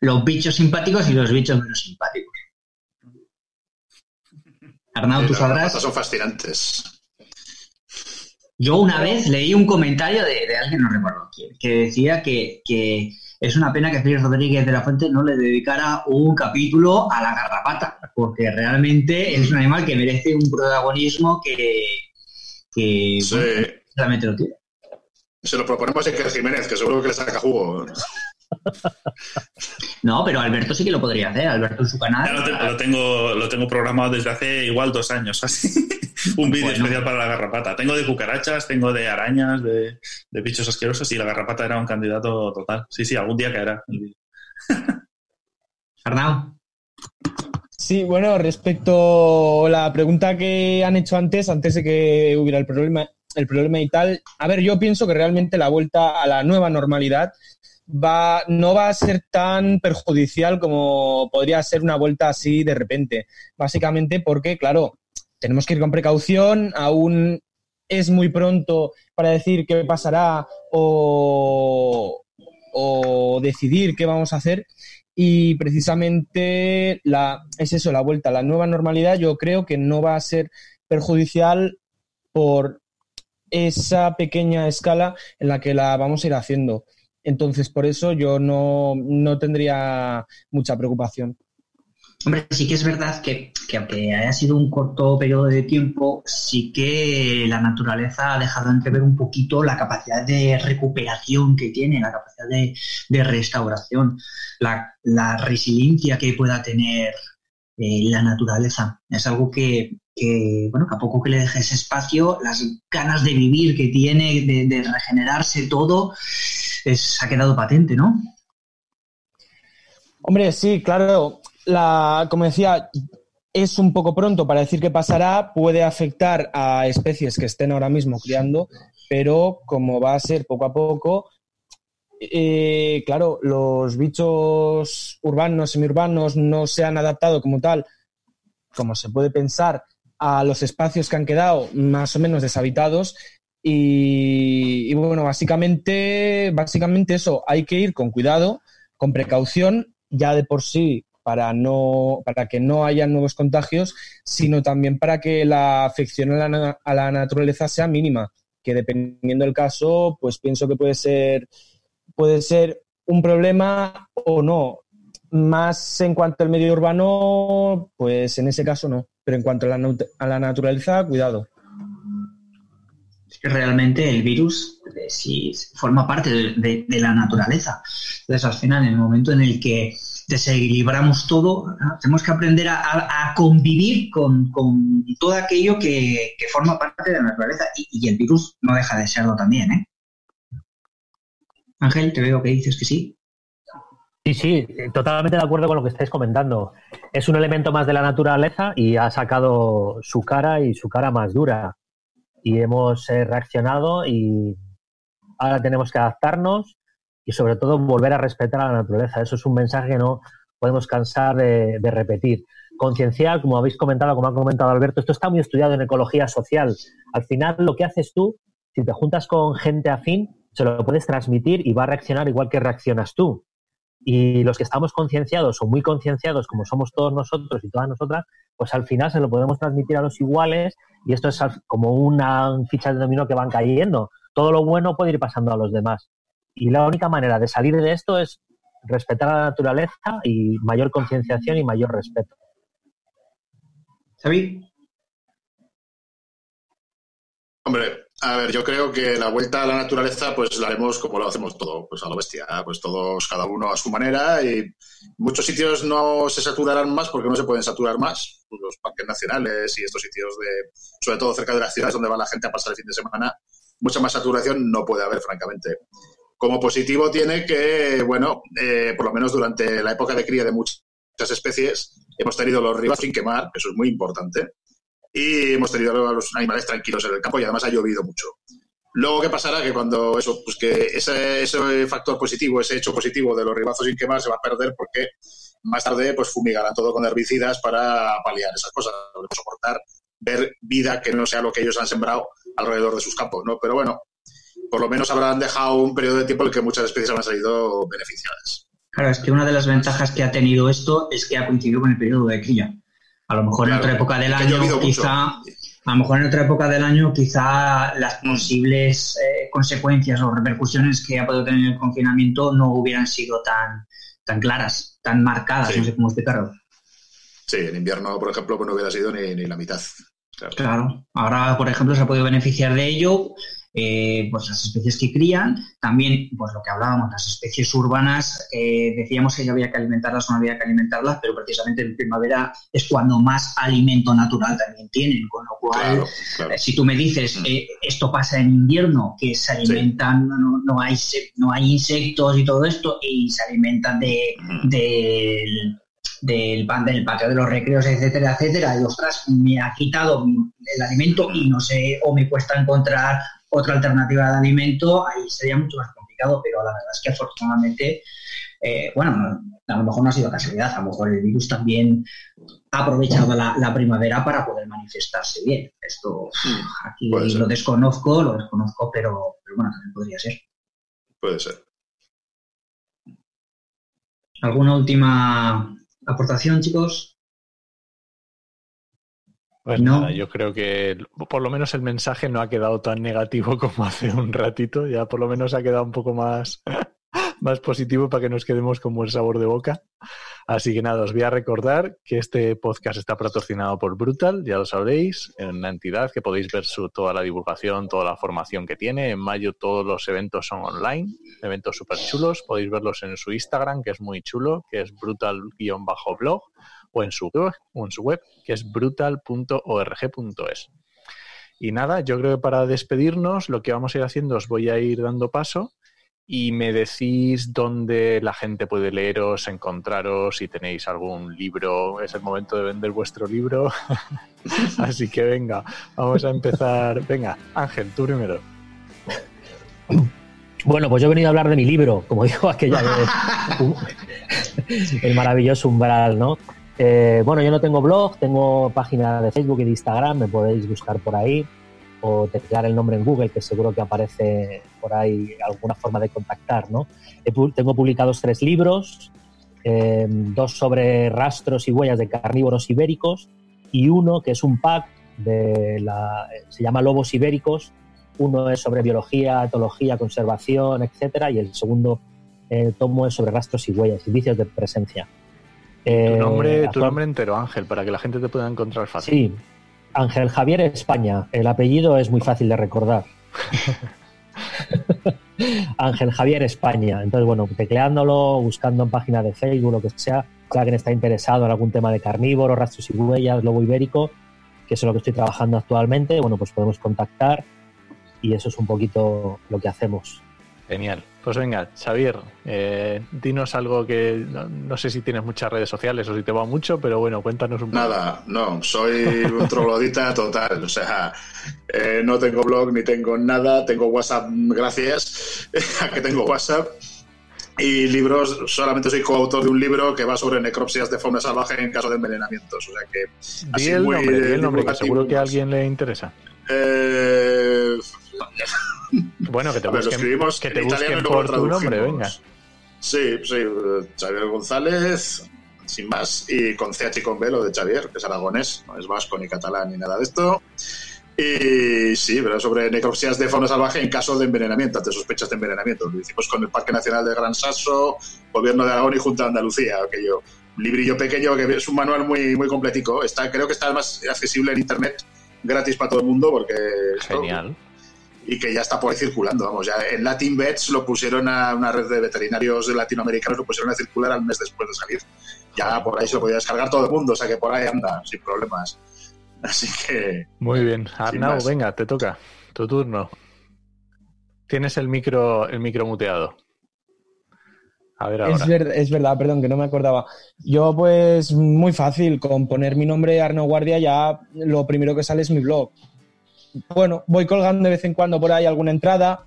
los bichos simpáticos y los bichos menos simpáticos. Arnau, tú sabrás. son fascinantes. Yo una vez leí un comentario de, alguien, no recuerdo quién, que decía que, es una pena que Félix Rodríguez de la Fuente no le dedicara un capítulo a la garrapata, porque realmente es un animal que merece un protagonismo que, que sí. realmente lo tiene. Se lo proponemos a Iker Jiménez, que seguro que le saca jugo. No, pero Alberto sí que lo podría hacer. Alberto en su canal. lo, tengo, lo tengo programado desde hace igual dos años, así. un vídeo especial para la garrapata. Tengo de cucarachas, tengo de arañas, de, bichos asquerosos y la garrapata era un candidato total. Sí, sí, algún día caerá el vídeo. Arnau. Sí, bueno, respecto a la pregunta que han hecho antes, antes de que hubiera el problema, el problema y tal, a ver, yo pienso que realmente la vuelta a la nueva normalidad va, no va a ser tan perjudicial como podría ser una vuelta así de repente. Básicamente porque, claro, tenemos que ir con precaución, aún es muy pronto para decir qué pasará o, o decidir qué vamos a hacer. Y precisamente la, es eso, la vuelta a la nueva normalidad, yo creo que no va a ser perjudicial por esa pequeña escala en la que la vamos a ir haciendo. Entonces, por eso yo no, tendría mucha preocupación. Hombre, sí que es verdad que, aunque haya sido un corto periodo de tiempo, sí que la naturaleza ha dejado entrever un poquito la capacidad de recuperación que tiene, la capacidad de, restauración, la, resiliencia que pueda tener eh, la naturaleza. Es algo que, bueno, que a poco que le dejes espacio, las ganas de vivir que tiene, de, de regenerarse todo, es, ha quedado patente, ¿no? Hombre, sí, claro. La, como decía, es un poco pronto para decir qué pasará, puede afectar a especies que estén ahora mismo criando, pero como va a ser poco a poco, eh, claro, los bichos urbanos, semiurbanos no se han adaptado como tal, como se puede pensar, a los espacios que han quedado más o menos deshabitados y, bueno, básicamente, básicamente eso, hay que ir con cuidado, con precaución, ya de por sí para no para que no haya nuevos contagios, sino también para que la afección a la, a la naturaleza sea mínima, que dependiendo del caso, pues pienso que puede ser puede ser un problema o no. Más en cuanto al medio urbano, pues en ese caso no. Pero en cuanto a la, a la naturaleza, cuidado realmente el virus eh, si forma parte de, la naturaleza. Entonces, al final, en el momento en el que desequilibramos todo, tenemos que aprender a, convivir con, todo aquello que, forma parte de la naturaleza. Y, el virus no deja de serlo también, ¿eh? Ángel, te veo que dices que sí. Sí, sí, totalmente de acuerdo con lo que estáis comentando. Es un elemento más de la naturaleza y ha sacado su cara y su cara más dura y hemos eh, reaccionado y ahora tenemos que adaptarnos y sobre todo volver a respetar a la naturaleza. Eso es un mensaje que no podemos cansar de, repetir. Concienciar, como habéis comentado, como ha comentado Alberto, esto está muy estudiado en ecología social. Al final, lo que haces tú, si te juntas con gente afín, se lo puedes transmitir y va a reaccionar igual que reaccionas tú. Y los que estamos concienciados o muy concienciados, como somos todos nosotros y todas nosotras, pues al final se lo podemos transmitir a los iguales y esto es como una ficha de dominó que van cayendo. Todo lo bueno puede ir pasando a los demás. Y la única manera de salir de esto es respetar a la naturaleza y mayor concienciación y mayor respeto. Xavi. Hombre, a ver, yo creo que la vuelta a la naturaleza, pues la haremos como lo hacemos todo, pues a lo bestia, pues todos, cada uno a su manera y muchos sitios no se saturarán más porque no se pueden saturar más, los parques nacionales y estos sitios de, sobre todo cerca de las ciudades donde va la gente a pasar el fin de semana, mucha más saturación no puede haber, francamente. Como positivo tiene que, bueno, eh, por lo menos durante la época de cría de muchas especies, hemos tenido los ríos sin quemar, eso es muy importante y hemos tenido a los animales tranquilos en el campo y además ha llovido mucho. Luego, ¿qué pasará? Que cuando eso, pues que ese, ese factor positivo, ese hecho positivo de los ribazos sin quemar se va a perder porque más tarde pues fumigarán todo con herbicidas para paliar esas cosas, soportar ver vida que no sea lo que ellos han sembrado alrededor de sus campos, ¿no? Pero bueno, por lo menos habrán dejado un periodo de tiempo en el que muchas especies han salido beneficiadas. Claro, es que una de las ventajas que ha tenido esto es que ha coincidido con el periodo de cría. A lo mejor en otra época del año, quizá, a lo mejor en otra época del año, quizá las mm. posibles eh, consecuencias o repercusiones que ha podido tener el confinamiento no hubieran sido tan, tan claras, tan marcadas, no sé cómo explicarlo. Sí, en invierno, por ejemplo, pues no hubiera sido ni, la mitad. Claro. claro. Ahora, por ejemplo, se ha podido beneficiar de ello eh, pues las especies que crían, también pues lo que hablábamos, las especies urbanas, eh, decíamos que ya había que alimentarlas o no había que alimentarlas, pero precisamente en primavera es cuando más alimento natural también tienen, con lo cual, eh, si tú me dices, mm. esto pasa en invierno, que se alimentan, no, hay, no hay insectos y todo esto, y se alimentan de, mm. del del, del patio de los recreos, etcétera, etcétera, y ostras, me ha quitado el alimento y no sé, o me cuesta encontrar otra alternativa de alimento, ahí sería mucho más complicado, pero la verdad es que afortunadamente, eh, bueno, a lo mejor no ha sido casualidad, a lo mejor el virus también ha aprovechado la, primavera para poder manifestarse bien. Esto hmm, aquí lo desconozco, lo desconozco, pero, pero bueno, también podría ser. Puede ser. ¿Alguna última aportación, chicos? Pues nada, yo creo que por lo menos el mensaje no ha quedado tan negativo como hace un ratito, ya por lo menos ha quedado un poco más, más positivo para que nos quedemos con buen sabor de boca. Así que nada, os voy a recordar que este podcast está patrocinado por Brutal, ya lo sabréis, en una entidad que podéis ver su, toda la divulgación, toda la formación que tiene. En mayo todos los eventos son online, eventos súper chulos, podéis verlos en su Instagram, que es muy chulo, que es brutal-blog o en su web, o en su web que es brutal.org.es. Y nada, yo creo que para despedirnos lo que vamos a ir haciendo os voy a ir dando paso y me decís dónde la gente puede leeros, encontraros, si tenéis algún libro, es el momento de vender vuestro libro. Así que venga, vamos a empezar. Venga, Ángel, tú primero. Bueno, pues yo he venido a hablar de mi libro, como dijo aquella vez, el maravilloso umbral, ¿no? Eh, bueno, yo no tengo blog, tengo página de Facebook y de Instagram, me podéis buscar por ahí o teclear el nombre en Google, que seguro que aparece por ahí alguna forma de contactar, ¿no? tengo publicados tres libros, eh, dos sobre rastros y huellas de carnívoros ibéricos y uno que es un pack de la, se llama Lobos Ibéricos, uno es sobre biología, etología, conservación, etcétera, y el segundo eh, tomo es sobre rastros y huellas, indicios de presencia. Tu, nombre, tu nombre entero, Ángel, para que la gente te pueda encontrar fácil. Sí, Ángel Javier España. El apellido es muy fácil de recordar. Ángel Javier España. Entonces, bueno, tecleándolo, buscando en página de Facebook, lo que sea, si alguien está interesado en algún tema de carnívoro, rastros y huellas, lobo ibérico, que es lo que estoy trabajando actualmente, bueno, pues podemos contactar y eso es un poquito lo que hacemos. Genial. Pues venga, Xavier, eh, dinos algo que no, sé si tienes muchas redes sociales o si te va mucho, pero bueno, cuéntanos un poco. Nada, no, soy un troglodita total. O sea, eh, no tengo blog ni tengo nada, tengo WhatsApp, gracias a que tengo WhatsApp. Y libros, solamente soy coautor de un libro que va sobre necropsias de fauna salvaje en caso de envenenamientos. O sea que. Di el nombre, di el nombre, que seguro que a alguien le interesa. Eh bueno, que te busquen, que te busquen por tu nombre, venga. Sí, sí, Xavier González, sin más, y con CH y con B, lo de Xavier, que es aragonés, no es vasco ni catalán ni nada de esto. Y sí, pero sobre necropsias de fauna salvaje en caso de envenenamiento, ante sospechas de envenenamiento. Lo hicimos con el Parque Nacional de Gran Sasso, Gobierno de Aragón y Junta de Andalucía, aquello. Librillo pequeño que es un manual muy, muy completico. Está, creo que está más accesible en internet, gratis para todo el mundo, porque. Genial y que ya está por ahí circulando. Vamos, ya en Latin Vets lo pusieron a una red de veterinarios latinoamericanos, lo pusieron a circular al mes después de salir. Ya por ahí se lo podía descargar todo el mundo, o sea que por ahí anda, sin problemas. Así que. Muy bien. Arnau, venga, te toca. Tu turno. Tienes el micro, el micro muteado. A ver ahora. Es, verdad, perdón, que no me acordaba. Yo, pues, muy fácil, con poner mi nombre Arnau Guardia, ya lo primero que sale es mi blog bueno, voy colgando de vez en cuando por ahí alguna entrada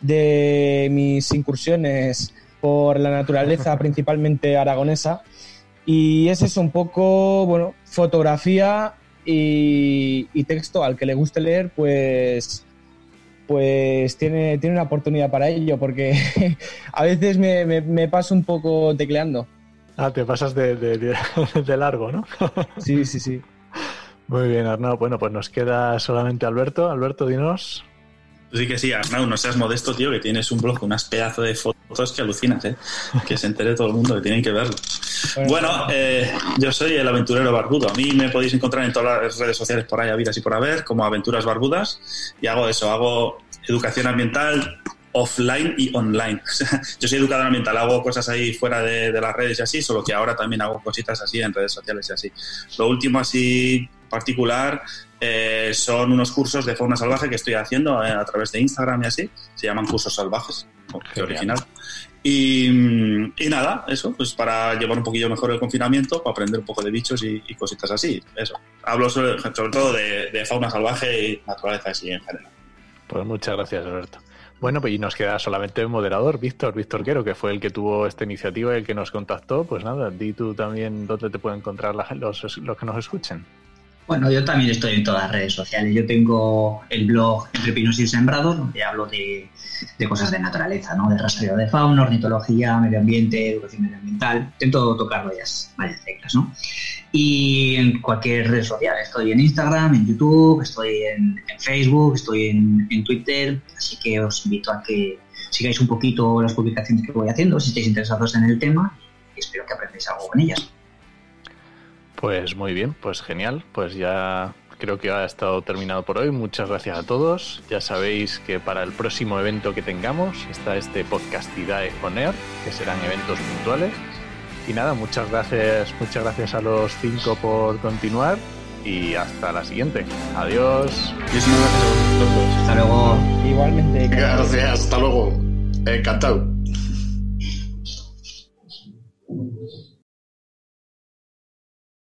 de mis incursiones por la naturaleza, principalmente aragonesa. Y ese es un poco, bueno, fotografía y, texto. Al que le guste leer, pues, pues tiene, tiene una oportunidad para ello, porque a veces me, paso un poco tecleando. Ah, te pasas de, de largo, ¿no? sí, sí, sí. Muy bien, Arnau. Bueno, pues nos queda solamente Alberto. Alberto, dinos. Sí que sí, Arnau, no seas modesto, tío, que tienes un blog con unas pedazos de fotos que alucinas, ¿eh? Que se entere todo el mundo, que tienen que verlo. Bueno, eh, yo soy el aventurero barbudo. A mí me podéis encontrar en todas las redes sociales por ahí, habidas y por haber, como Aventuras Barbudas. Y hago eso, hago educación ambiental offline y online. yo soy educador ambiental, hago cosas ahí fuera de, las redes y así, solo que ahora también hago cositas así en redes sociales y así. Lo último así particular eh, son unos cursos de fauna salvaje que estoy haciendo eh, a través de Instagram y así. Se llaman cursos salvajes, que original. Y, nada, eso, pues para llevar un poquillo mejor el confinamiento, para aprender un poco de bichos y, cositas así. Eso. Hablo sobre, todo de, fauna salvaje y naturaleza así en general. Pues muchas gracias, Alberto. Bueno, pues y nos queda solamente el moderador, Víctor, Víctor Quero, que fue el que tuvo esta iniciativa y el que nos contactó. Pues nada, di tú también dónde te pueden encontrar los, los que nos escuchen. Bueno, yo también estoy en todas las redes sociales. Yo tengo el blog Entre Pinos y Sembrados, donde hablo de, cosas de naturaleza, ¿no? De rastreo de fauna, ornitología, medio ambiente, educación medioambiental. Intento tocar varias, varias teclas, ¿no? Y en cualquier red social. Estoy en Instagram, en YouTube, estoy en, Facebook, estoy en, en, Twitter. Así que os invito a que sigáis un poquito las publicaciones que voy haciendo, si estáis interesados en el tema. Y espero que aprendáis algo con ellas. Pues muy bien, pues genial. Pues ya creo que ha estado terminado por hoy. Muchas gracias a todos. Ya sabéis que para el próximo evento que tengamos está este Podcastidae On Air, que serán eventos puntuales. Y nada, muchas gracias, muchas gracias a los cinco por continuar y hasta la siguiente. Adiós. Hasta luego. Igualmente. Gracias, hasta luego. Encantado.